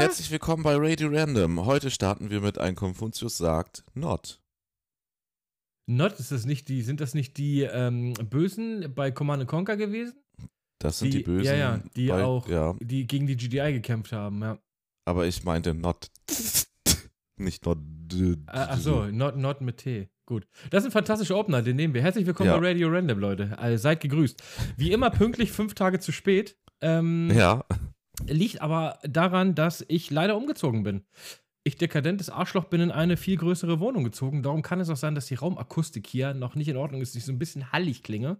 Herzlich willkommen bei Radio Random. Heute starten wir mit ein Konfuzius sagt Not. Not, ist das nicht die, sind das nicht die ähm, Bösen bei Command Conquer gewesen? Das sind die, Bösen. Ja, ja, die bei, auch, Ja, die gegen die GDI gekämpft haben, ja. aber ich meinte Not. Nicht Not. Ah, Ach so, not, not mit T. Gut. Das ist ein fantastischer Opener, den nehmen wir. Herzlich willkommen Ja. bei Radio Random, Leute. Also seid gegrüßt. Wie immer pünktlich fünf Tage zu spät. Ähm, Ja, Liegt aber daran, dass ich leider umgezogen bin. Ich, dekadentes Arschloch, bin in eine viel größere Wohnung gezogen. Darum kann es auch sein, dass die Raumakustik hier noch nicht in Ordnung ist, dass ich so ein bisschen hallig klinge.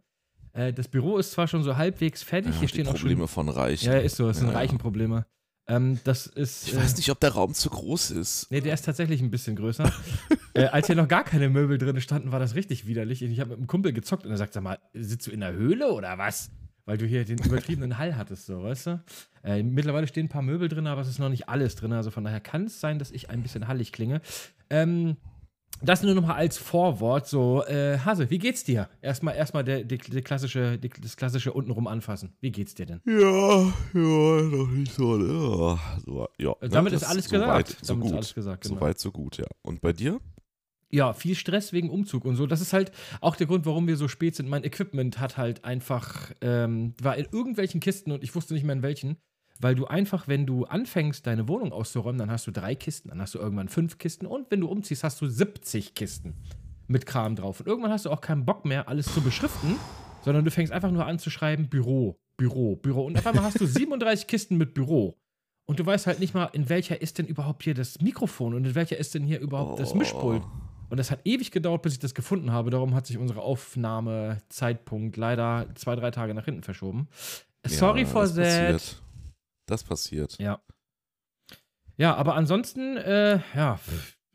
Äh, das Büro ist zwar schon so halbwegs fertig, ja hier die stehen auch Probleme von Reichen. Ja, ist so, das sind Ja. Reichenprobleme. Ähm, das ist. Ich weiß nicht, ob der Raum zu groß ist. Nee, der ist tatsächlich ein bisschen größer. äh, als hier noch gar keine Möbel drin standen, war das richtig widerlich. Ich habe mit einem Kumpel gezockt und er sagt, sag mal, sitzt du in der Höhle oder was? Weil du hier den übertriebenen Hall hattest, so, weißt du? Äh, mittlerweile stehen ein paar Möbel drin, aber es ist noch nicht alles drin. Also von daher kann es sein, dass ich ein bisschen hallig klinge. Ähm, das nur noch mal als Vorwort. So, äh, Hase, wie geht's dir? Erstmal, erstmal der, der, der klassische, der, das klassische untenrum anfassen. Wie geht's dir denn? Ja, ja, noch nicht so. Ja, so, ja. Damit das ist alles so gesagt. Weit, so Damit ist gut. alles gesagt, genau. So weit, so gut, ja. Und bei dir? Ja, viel Stress wegen Umzug und so. Das ist halt auch der Grund, warum wir so spät sind. Mein Equipment hat halt einfach, ähm, war in irgendwelchen Kisten und ich wusste nicht mehr in welchen. Weil du einfach, wenn du anfängst, deine Wohnung auszuräumen, dann hast du drei Kisten, dann hast du irgendwann fünf Kisten und wenn du umziehst, hast du 70 Kisten mit Kram drauf. Und irgendwann hast du auch keinen Bock mehr, alles zu beschriften, sondern du fängst einfach nur an zu schreiben: Büro, Büro, Büro. Und auf einmal hast du 37 Kisten mit Büro. Und du weißt halt nicht mal, in welcher ist denn überhaupt hier das Mikrofon und in welcher ist denn hier überhaupt das Mischpult. Und es hat ewig gedauert, bis ich das gefunden habe. Darum hat sich unsere Aufnahmezeitpunkt leider zwei, drei Tage nach hinten verschoben. Sorry ja, for das that. Passiert. Das passiert. Ja. Ja, aber ansonsten, äh, ja,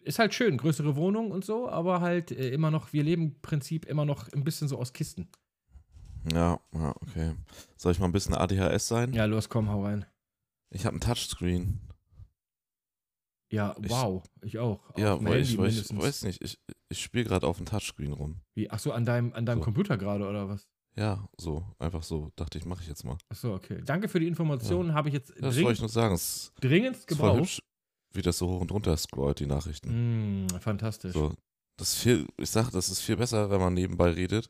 ist halt schön, größere Wohnung und so, aber halt äh, immer noch, wir leben im Prinzip immer noch ein bisschen so aus Kisten. Ja, ja, okay. Soll ich mal ein bisschen ADHS sein? Ja, los, komm, hau rein. Ich habe ein Touchscreen. Ja, Ich- wow, ich auch. Auf Ja, weil ich, weil ich weiß nicht, ich, ich spiele gerade auf dem Touchscreen rum. Wie, ach so, an deinem, an deinem So. Computer gerade oder was? Ja, so, einfach so. Dachte ich, mache ich jetzt mal. Ach so, okay. Danke für die Informationen, habe ich jetzt Ja, das wollte ich dringend, nur sagen. Es dringend ist voll gebraucht. hübsch, wie das so hoch und runter scrollt, die Nachrichten. Mm, fantastisch. So, das viel, ich sag, das ist viel besser, wenn man nebenbei redet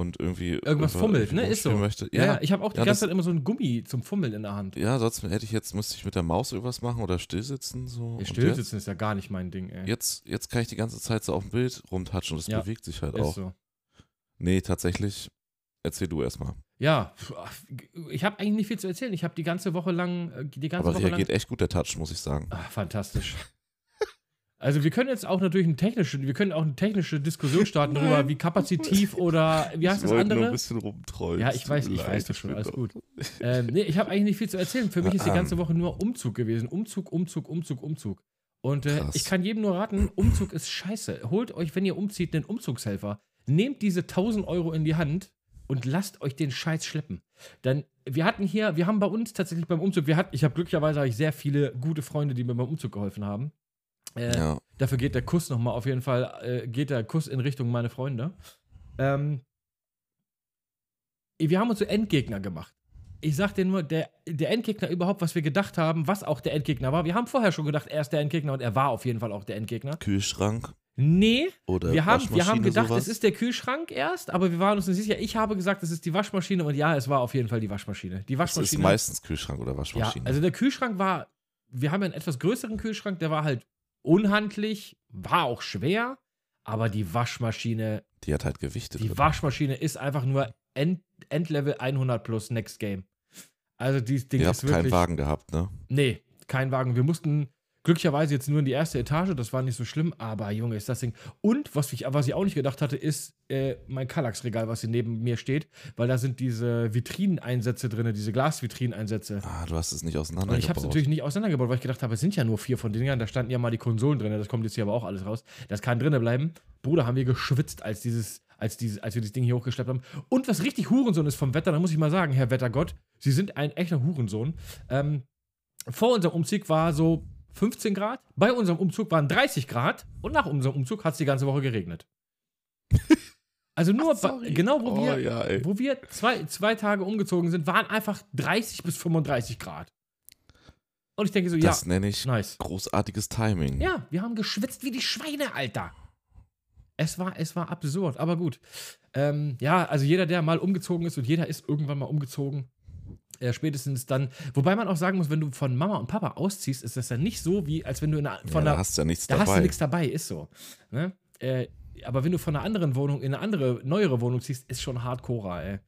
und irgendwie Irgendwas fummelt, ne? Ist so. Möchte. Ja, Ja, ich habe auch die Ja, ganze das- Zeit immer so ein Gummi zum Fummeln in der Hand. ja, sonst hätte ich jetzt, müsste ich mit der Maus irgendwas machen oder stillsitzen. So. Ja, Stillsitzen ist ja gar nicht mein Ding, ey. Jetzt, jetzt, kann ich die ganze Zeit so auf dem Bild rumtatschen und es Ja, bewegt sich halt ist auch. so. Nee, tatsächlich, erzähl du erstmal. Ja, ich habe eigentlich nicht viel zu erzählen. Ich habe die ganze Woche lang, äh, die ganze Aber Woche lang. reagiert echt gut der Touch, muss ich sagen. Ach, fantastisch. Also wir können jetzt auch natürlich eine technische, wir können auch eine technische Diskussion starten darüber, wie kapazitiv oder wie heißt ich das wollte nur ein andere? bisschen rumträumen. Ja, ich weiß, ich leid, weiß das schon, alles gut. Ähm, nee, ich habe eigentlich nicht viel zu erzählen. Für mich ist die Ähm. ganze Woche nur Umzug gewesen. Umzug, Umzug, Umzug, Umzug. Und äh, ich kann jedem nur raten, Umzug ist scheiße. Holt euch, wenn ihr umzieht, einen Umzugshelfer. Nehmt diese 1000 Euro in die Hand und lasst euch den Scheiß schleppen. Denn wir hatten hier, wir haben bei uns tatsächlich beim Umzug, wir hatten, ich habe glücklicherweise habe ich sehr viele gute Freunde, die mir beim Umzug geholfen haben. Äh, Ja, Dafür geht der Kuss nochmal auf jeden Fall, äh, geht der Kuss in Richtung meine Freunde. Ähm, wir haben uns so Endgegner gemacht. Ich sag dir nur, der, der Endgegner überhaupt, was wir gedacht haben, was auch der Endgegner war. Wir haben vorher schon gedacht, er ist der Endgegner und er war auf jeden Fall auch der Endgegner. Kühlschrank Nee, oder wir haben, wir haben Waschmaschine, gedacht, sowas. es ist der Kühlschrank erst, aber wir waren uns nicht sicher. Ich habe gesagt, es ist die Waschmaschine und ja, es war auf jeden Fall die Waschmaschine. Die Es ist Waschmaschine. meistens Kühlschrank oder Ja, Waschmaschine. also der Kühlschrank war, wir haben ja einen etwas größeren Kühlschrank, der war halt unhandlich, war auch schwer, aber die Waschmaschine, die hat halt Gewichte die drin. Waschmaschine ist einfach nur End, Endlevel 100 plus Next Game. Also dieses Ding Ihr ist habt keinen wirklich, Wagen gehabt, ne? nee, kein Wagen. Wir mussten glücklicherweise jetzt nur in die erste Etage, das war nicht so schlimm, aber Junge, ist das Ding. Und was ich, was ich auch nicht gedacht hatte, ist äh, mein Kallax-Regal, was hier neben mir steht, weil da sind diese Vitrineinsätze drin, diese Glasvitrineinsätze. Ah, du hast es nicht Und auseinandergebaut. ich habe es natürlich nicht auseinandergebaut, weil ich gedacht habe, es sind ja nur vier von den Dingern, da standen ja mal die Konsolen drin, das kommt jetzt hier aber auch alles raus. Das kann drinnen bleiben. Bruder, haben wir geschwitzt, als dieses, als dieses, als wir dieses Ding hier hochgeschleppt haben. Und was richtig Hurensohn ist vom Wetter, da muss ich mal sagen, Herr Wettergott, Sie sind ein echter Hurensohn. Ähm, vor unserem Umzug war so 15 Grad, bei unserem Umzug waren 30 Grad und nach unserem Umzug hat es die ganze Woche geregnet. Also nur, Ach, bei, genau wo Oh, wir, ja, wo wir zwei, zwei Tage umgezogen sind, waren einfach 30 bis 35 Grad. Und ich denke so, Das ja, nenne ich nice. großartiges Timing. Ja, wir haben geschwitzt wie die Schweine, Alter. Es war, es war absurd, aber gut. Ähm, ja, also jeder, der mal umgezogen ist und jeder ist irgendwann mal umgezogen, äh, spätestens dann, wobei man auch sagen muss, wenn du von Mama und Papa ausziehst, ist das ja nicht so, wie als wenn du in einer, Ja, von da einer, hast du ja nichts da hast du dabei. nichts dabei, ist so. Ne? Äh, aber wenn du von einer anderen Wohnung in eine andere, neuere Wohnung ziehst, ist schon hardcore, ey.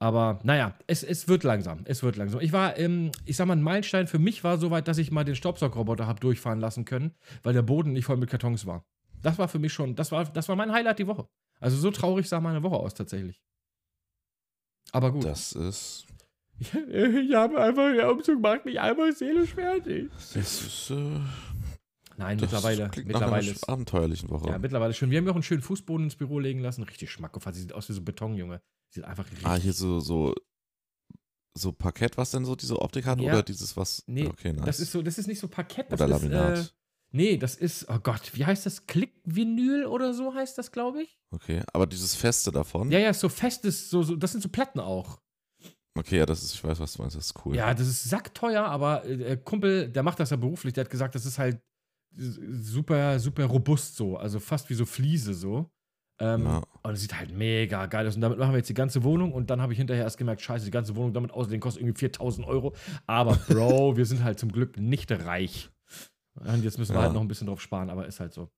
Aber naja, es, es wird langsam. Es wird langsam. Ich war, ähm, ich sag mal, ein Meilenstein für mich war soweit, dass ich mal den Staubsaugroboter habe durchfahren lassen können, weil der Boden nicht voll mit Kartons war. Das war für mich schon, das war, das war mein Highlight die Woche. Also so traurig sah meine Woche aus tatsächlich. Aber gut. Das ist. Ich habe einfach, der Umzug macht mich einfach seelisch fertig. Das ist. Äh, Nein, das mittlerweile, klingt nach einer mittlerweile ist, abenteuerlichen Woche. Ja, mittlerweile schon. Wir haben ja auch einen schönen Fußboden ins Büro legen lassen. Richtig schmackhaft. Sie sieht aus wie so Beton, Junge. Sieht einfach richtig. ah, hier so, so. So Parkett, was denn so diese Optik hat? Ja. Oder dieses, was. Nee, okay, nice. Das ist so, das ist nicht so Parkett. Das oder ist, Laminat. Äh, nee, das ist, oh Gott, wie heißt das? Klickvinyl oder so heißt das, glaube ich. okay, aber dieses Feste davon. Ja, ja, so festes, so, so, das sind so Platten auch. Okay, ja, das ist, ich weiß, was du meinst, das ist cool. Ja, das ist sackteuer, aber äh, der Kumpel, der macht das ja beruflich, der hat gesagt, das ist halt super, super robust so. Also fast wie so Fliese so. Ähm, Ja. Und es sieht halt mega geil aus. Und damit machen wir jetzt die ganze Wohnung. Und dann habe ich hinterher erst gemerkt, scheiße, die ganze Wohnung damit aussehen kostet irgendwie 4000 Euro. Aber Bro, wir sind halt zum Glück nicht reich. Und jetzt müssen wir Ja. halt noch ein bisschen drauf sparen, aber ist halt so.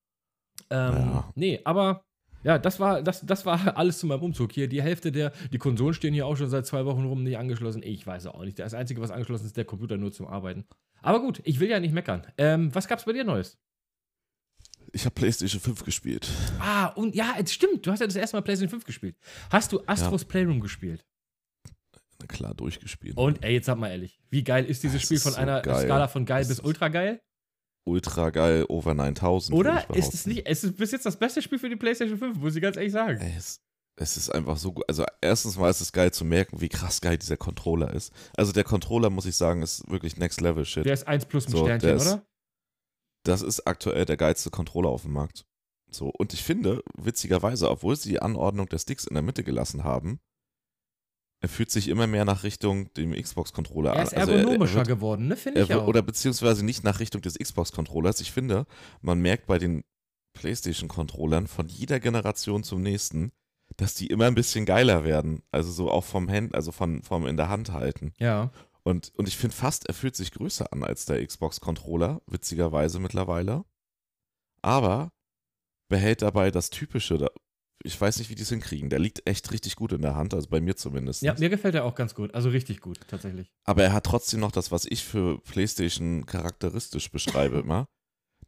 Ähm, Ja. Nee, aber ja, das war, das, das war alles zu meinem Umzug hier. Die Hälfte der, die Konsolen stehen hier auch schon seit zwei Wochen rum nicht angeschlossen. Ich weiß auch nicht. Das Einzige, was angeschlossen ist, ist der Computer nur zum Arbeiten. Aber gut, ich will ja nicht meckern. Ähm, was gab's bei dir Neues? Ich habe PlayStation 5 gespielt. Ah, und ja, es stimmt. Du hast ja das erste Mal PlayStation 5 gespielt. Hast du Astros Playroom gespielt? Na klar, durchgespielt. Und ey, jetzt sag mal ehrlich, wie geil ist dieses Das Spiel ist von so einer geil. Skala von geil Das bis ultra geil? Ultra geil, over 9000. würde Oder ist es nicht, es ist bis jetzt das beste Spiel für die PlayStation 5, muss ich ganz ehrlich sagen. Es, es ist einfach so gut. Also, erstens mal ist es geil zu merken, wie krass geil dieser Controller ist. Also, der Controller, muss ich sagen, ist wirklich Next Level Shit. Der ist 1 plus mit So, Sternchen, ist- oder? Das ist aktuell der geilste Controller auf dem Markt. So, und ich finde, witzigerweise, obwohl sie die Anordnung der Sticks in der Mitte gelassen haben, er fühlt sich immer mehr nach Richtung dem Xbox-Controller Er an. ist Also er- er ergonomischer wird- geworden, ne? Finde Er ich wird, auch. oder beziehungsweise nicht nach Richtung des Xbox-Controllers. Ich finde, man merkt bei den PlayStation-Controllern von jeder Generation zum nächsten, dass die immer ein bisschen geiler werden. Also so auch vom Hand, also von, vom in der Hand halten. ja. Und, und ich finde fast, er fühlt sich größer an als der Xbox-Controller, witzigerweise mittlerweile. Aber behält dabei das Typische. Ich weiß nicht, wie die es hinkriegen. Der liegt echt richtig gut in der Hand, also bei mir zumindest. Ja, mir gefällt er auch ganz gut. Also richtig gut, tatsächlich. Aber er hat trotzdem noch das, was ich für PlayStation charakteristisch beschreibe immer.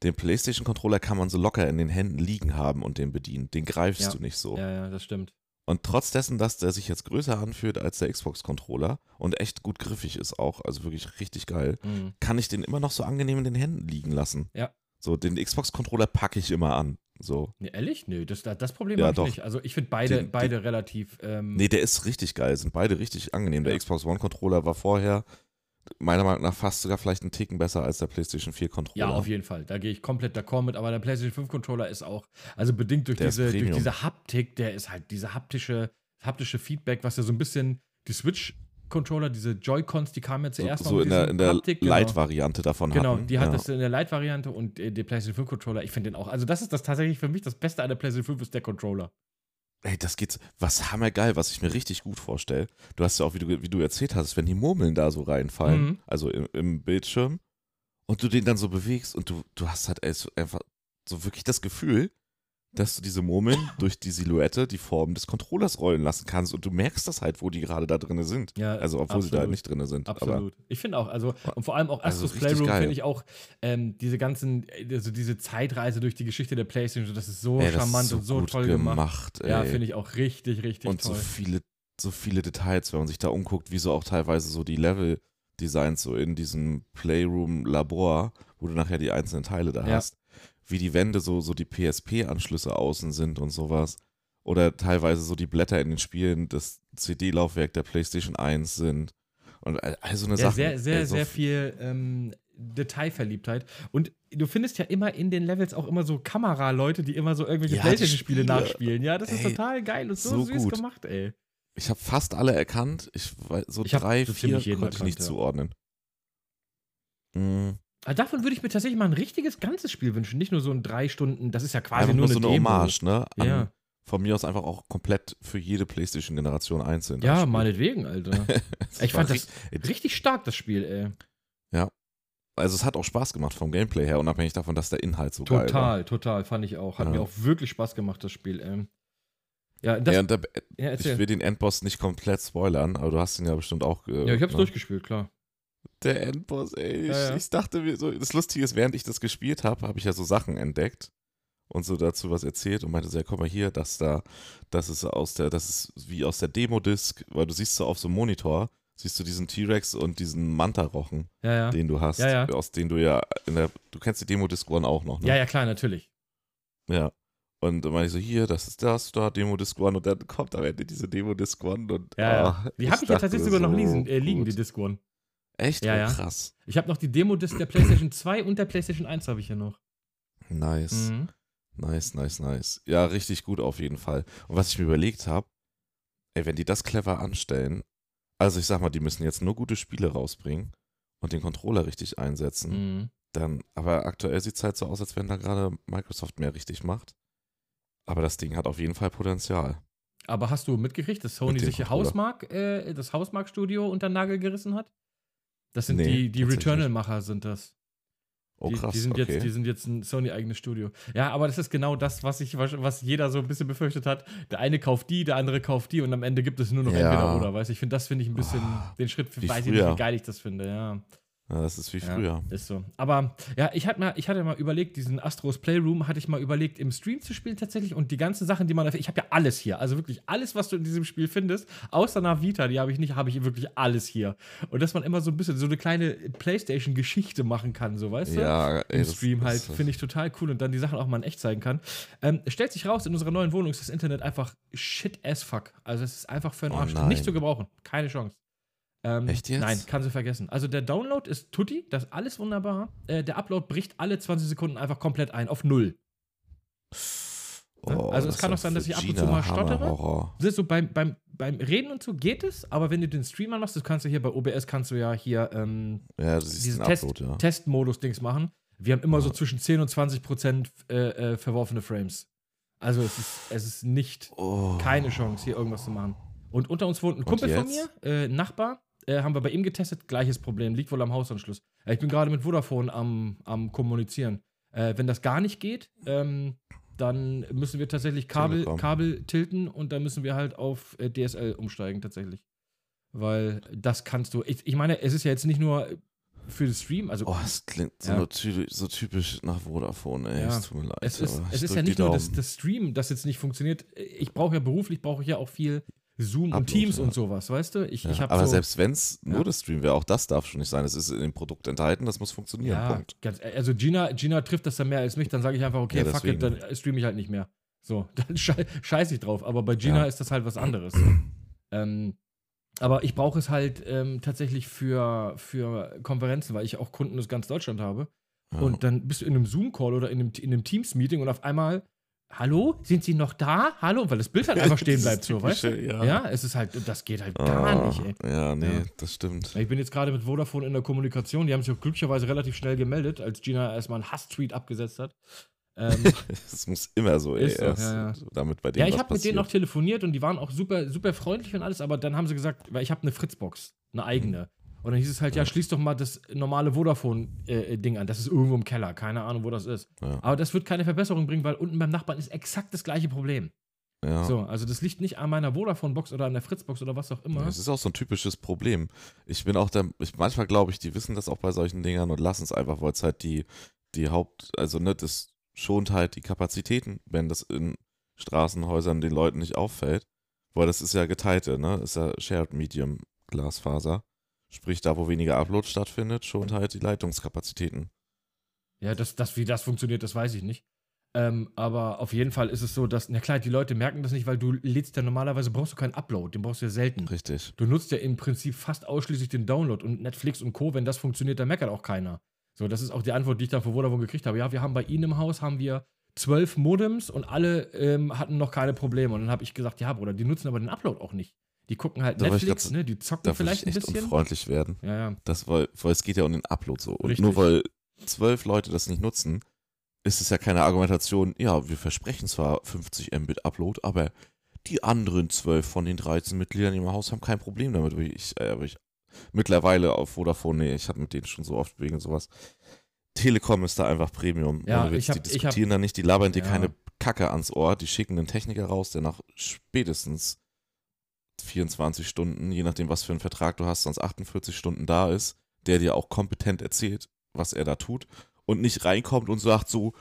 Den PlayStation-Controller kann man so locker in den Händen liegen haben und den bedienen. Den greifst Ja. du nicht so. Ja, ja, das stimmt. Und trotz dessen, dass der sich jetzt größer anfühlt als der Xbox-Controller und echt gut griffig ist auch, also wirklich richtig geil, Mhm. kann ich den immer noch so angenehm in den Händen liegen lassen. Ja. So, den Xbox-Controller packe ich immer an. So. Nee, ehrlich? Nö, das, das Problem Ja, habe ich doch. nicht. Also ich finde beide, Den- beide relativ. Ähm, Nee, der ist richtig geil. Sind beide richtig angenehm. Der Ja. Xbox One-Controller war vorher meiner Meinung nach fast sogar vielleicht einen Ticken besser als der PlayStation 4-Controller. Ja, auf jeden Fall. Da gehe ich komplett d'accord mit. Aber der PlayStation 5 Controller ist auch, also bedingt durch Der diese, durch diese Haptik, der ist halt diese haptische, haptische Feedback, was ja so ein bisschen die Switch-Controller, diese Joy-Cons, die kamen ja so, zuerst so mal in der, in der genau. Light-Variante davon Genau, hatten. die hat ja. das in der Light-Variante und äh, der PlayStation 5 Controller, ich finde den auch. Also, das ist das tatsächlich für mich das Beste an der PlayStation 5 ist der Controller. Ey, das geht, was hammergeil, was ich mir richtig gut vorstelle. Du hast ja auch, wie du, wie du erzählt hast, wenn die Murmeln da so reinfallen, Mhm. also im, im Bildschirm, und du den dann so bewegst und du, du hast halt ey, so einfach so wirklich das Gefühl, dass du diese Murmeln durch die Silhouette die Form des Controllers rollen lassen kannst und du merkst das halt, wo die gerade da drin sind. Ja, Also, obwohl sie da absolut. nicht drin sind. Aber Absolut. ich finde auch, also, und vor allem auch Also Astros richtig Playroom finde ich auch, ähm, diese ganzen, also diese Zeitreise durch die Geschichte der PlayStation, das ist so ey, charmant ist so und so gut toll gemacht. ey. Ja, finde ich auch richtig, richtig und toll. so viele, so viele Details, wenn man sich da umguckt, wie so auch teilweise so die Level-Designs so in diesem Playroom-Labor, wo du nachher die einzelnen Teile da Ja. hast, wie die Wände so, so die PSP-Anschlüsse außen sind und sowas. Oder teilweise so die Blätter in den Spielen das CD-Laufwerk der PlayStation 1 sind. Und all all so eine ja, Sache. sehr, sehr, ey, so sehr viel ähm, Detailverliebtheit. Und du findest ja immer in den Levels auch immer so Kameraleute, die immer so irgendwelche Ja, PlayStation-Spiele Spiele. nachspielen. Ja, das ist Ey, total geil und so, so süß gut. gemacht, ey. Ich habe fast alle erkannt. Ich weiß, so Ich drei, vier konnte ich nicht ja. zuordnen. Mhm. Also davon würde ich mir tatsächlich mal ein richtiges ganzes Spiel wünschen. Nicht nur so ein drei Stunden, das ist ja quasi Einfach nur, nur so eine Demo. Hommage, ne? An, Ja. Von mir aus einfach auch komplett für jede PlayStation-Generation einzeln. Ja, meinetwegen, Alter. ich fand das richtig- stark, das Spiel, ey. Also es hat auch Spaß gemacht vom Gameplay her, unabhängig davon, dass der Inhalt so geil war. Total, total, fand ich auch. Hat Ja. mir auch wirklich Spaß gemacht, das Spiel, ey. Ja, das, ja, und der, ja, ich will den Endboss nicht komplett spoilern, aber du hast ihn ja bestimmt auch. Äh, ja, ich hab's ne? durchgespielt, klar. Der Endboss, ey. Ja, ich, ja. ich dachte mir so, das Lustige ist, während ich das gespielt habe, habe ich ja so Sachen entdeckt und so dazu was erzählt und meinte so, ja, guck mal hier, das da, das ist aus der, das ist wie aus der Demo-Disc, weil du siehst so auf so einem Monitor, siehst du diesen T-Rex und diesen Manta-Rochen, Ja, ja. den du hast, Ja, ja. aus denen du ja in der, du kennst die Demo-Disc One auch noch, ne? Ja, ja, klar, natürlich. Ja. Und dann meine ich so, hier, das ist das da, Demo Disc One und dann kommt am Ende diese Demo Disc One und Ja, ja. ah, Die habe ich ja tatsächlich sogar noch liegen, äh, liegen die. Disc One. Echt? Ja, oh, ja. krass. Ich habe noch die Demo-Disc der PlayStation 2 und der PlayStation 1 habe ich hier noch. Nice. Mhm. Nice, nice, nice. Ja, richtig gut auf jeden Fall. Und was ich mir überlegt habe, ey, wenn die das clever anstellen, also ich sag mal, die müssen jetzt nur gute Spiele rausbringen und den Controller richtig einsetzen, Mhm. dann, aber aktuell sieht es halt so aus, als wenn da gerade Microsoft mehr richtig macht. Aber das Ding hat auf jeden Fall Potenzial. Aber hast du mitgekriegt, dass Sony Mit sich. Hausmark, äh, das Hausmark-Studio unter den Nagel gerissen hat? Das sind Nee, die, die Returnal-Macher sind das. Oh die, krass, die, sind okay. jetzt, die sind jetzt ein Sony-eigenes Studio. Ja, aber das ist genau das, was, ich, was jeder so ein bisschen befürchtet hat. Der eine kauft die, der andere kauft die und am Ende gibt es nur noch Ja. entweder oder. Weißt du, ich finde, das finde ich ein bisschen Ah, den Schritt, weiß ich nicht, wie geil ich das finde, ja. Ja, das ist wie Ja, früher. Ist so. Aber ja, ich hatte mal, ich hatte mal überlegt, diesen Astros Playroom hatte ich mal überlegt, im Stream zu spielen tatsächlich. Und die ganzen Sachen, die man. Ich habe ja alles hier. Also wirklich alles, was du in diesem Spiel findest, außer Navita, die habe ich nicht, habe ich wirklich alles hier. Und dass man immer so ein bisschen so eine kleine Playstation-Geschichte machen kann, so weißt du? Ja, ey, Im Stream das- halt, finde ich total cool und dann die Sachen auch mal in echt zeigen kann. Ähm, stellt sich raus, in unserer neuen Wohnung ist das Internet einfach shit as fuck. Also es ist einfach für den Oh Arsch. nein. Nicht zu gebrauchen. Keine Chance. Ähm, Echt jetzt? Nein, kann sie vergessen. Also der Download ist tutti, das ist alles wunderbar. Äh, der Upload bricht alle 20 Sekunden einfach komplett ein, auf null. Oh, Also es kann auch sein, dass ich ab und zu mal stottere. Das ist so beim, beim, beim Reden und so geht es, aber wenn du den Streamer machst, das kannst du hier bei OBS, kannst du ja hier ähm, Ja, du siehst diesen Test, Upload, ja. Testmodus-Dings machen. Wir haben immer so Ja. zwischen 10 und 20 Prozent äh, äh, verworfene Frames. Also es ist, es ist nicht Oh. keine Chance, hier irgendwas zu machen. Und unter uns wohnt ein Kumpel von mir, äh, ein Nachbar, äh, haben wir bei ihm getestet, gleiches Problem, liegt wohl am Hausanschluss. Äh, ich bin gerade mit Vodafone am, am Kommunizieren. Äh, wenn das gar nicht geht, ähm, dann müssen wir tatsächlich Kabel. Kabel tilten und dann müssen wir halt auf äh, DSL umsteigen tatsächlich. Weil das kannst du. Ich, ich meine, es ist ja jetzt nicht nur für den Stream, also Oh, es klingt so, Ja. nur ty so typisch nach Vodafone, ey. Ja. Es tut mir leid. Es ist, es ist ja nicht nur das, das Stream, das jetzt nicht funktioniert. Ich brauche ja beruflich, brauche ich ja auch viel Zoom und Upload, Teams ja. und sowas, weißt du? Ich, Ja, ich aber so, selbst wenn es nur Ja. das Stream wäre, auch das darf schon nicht sein. Es ist in dem Produkt enthalten, das muss funktionieren. ja, Punkt. ganz, also Gina, Gina trifft das dann mehr als mich, dann sage ich einfach, okay, fuck it, dann streame ich halt nicht mehr. So, dann schei scheiße ich drauf. Aber bei Gina ist das halt was anderes. ähm, aber ich brauche es halt ähm, tatsächlich für, für Konferenzen, weil ich auch Kunden aus ganz Deutschland habe. Und dann bist du in einem Zoom-Call oder in einem, in einem Teams-Meeting und auf einmal, hallo, sind Sie noch da? Hallo, weil das Bild halt einfach stehen bleibt, so, weißt du? Ja. Ja, es ist halt, das geht halt Ah, gar nicht, ey. Ja, nee, Ja. das stimmt. Ich bin jetzt gerade mit Vodafone in der Kommunikation, die haben sich auch glücklicherweise relativ schnell gemeldet, als Gina erstmal einen Hass-Tweet abgesetzt hat. Ähm, Es muss immer so, ey. Ist so, ja. Damit bei denen ja, ich habe mit denen passiert. telefoniert und die waren auch super, super freundlich und alles, aber dann haben sie gesagt, weil ich habe eine Fritzbox, eine eigene. Und dann hieß es halt, ja, Ja. schließ doch mal das normale Vodafone-Ding an. Das ist irgendwo im Keller, keine Ahnung, wo das ist. Ja. Aber das wird keine Verbesserung bringen, weil unten beim Nachbarn ist exakt das gleiche Problem. Ja. So, also das liegt nicht an meiner Vodafone-Box oder an der Fritzbox oder was auch immer. Ja, Es ist auch so ein typisches Problem. Ich bin auch der, ich, manchmal glaube ich, die wissen das auch bei solchen Dingern und lassen es einfach, weil es halt die, die Haupt, also ne, das schont halt die Kapazitäten, wenn das in Straßenhäusern den Leuten nicht auffällt. Weil das ist ja geteilte, ne? Ist ja Shared Medium Glasfaser. Sprich, da wo weniger Upload stattfindet, schont halt die Leitungskapazitäten. Ja, das, das, wie das funktioniert, das weiß ich nicht. Ähm, aber auf jeden Fall ist es so, dass, na klar, die Leute merken das nicht, weil du lädst ja normalerweise, brauchst du keinen Upload, den brauchst du ja selten. Richtig. Du nutzt ja im Prinzip fast ausschließlich den Download und Netflix und Co., wenn das funktioniert, dann meckert auch keiner. So, das ist auch die Antwort, die ich dann von Vodafone gekriegt habe. Ja, wir haben bei Ihnen im Haus, haben wir zwölf Modems und alle ähm, hatten noch keine Probleme. Und dann habe ich gesagt, ja, Bruder, die nutzen aber den Upload auch nicht. Die gucken halt Da Netflix, grad- ne? Die zocken Da vielleicht ich ein echt bisschen. unfreundlich werden. Ja, ja. Das, weil, weil es geht ja um den Upload so. Und Richtig. nur weil zwölf Leute das nicht nutzen, ist es ja keine Argumentation, ja, wir versprechen zwar 50 Mbit Upload, aber die anderen zwölf von den 13 Mitgliedern im Haus haben kein Problem damit. Weil Ich, äh, ich mittlerweile auf Vodafone, nee, ich habe mit denen schon so oft wegen sowas. Telekom ist da einfach Premium. Ja, ich hab- die ich hab- diskutieren da nicht, die labern dir Ja. keine Kacke ans Ohr, die schicken einen Techniker raus, der nach spätestens 24 Stunden, je nachdem, was für einen Vertrag du hast, sonst 48 Stunden da ist, der dir auch kompetent erzählt, was er da tut und nicht reinkommt und sagt so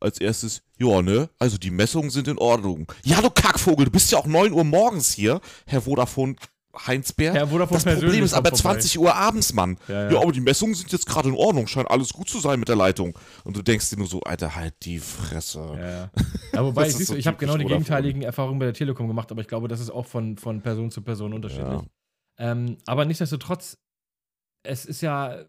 als erstes, ja, ne, also die Messungen sind in Ordnung. Ja, du Kackvogel, du bist ja auch 9 Uhr morgens hier, Herr Vodafone Heinsberg. Herr Vodafone das Problem ist aber kommt vorbei. 20 Uhr abends, Mann. Ja, Ja, ja. aber die Messungen sind jetzt gerade in Ordnung, scheint alles gut zu sein mit der Leitung. Und du denkst dir nur so, Alter, halt die Fresse. Ja, ja. ja wobei, ist siehst du, so ich habe genau die gegenteiligen Erfahrungen bei der Telekom gemacht, aber ich glaube, das ist auch von, von Person zu Person unterschiedlich. Ja. Ähm, aber nichtsdestotrotz, es ist ja,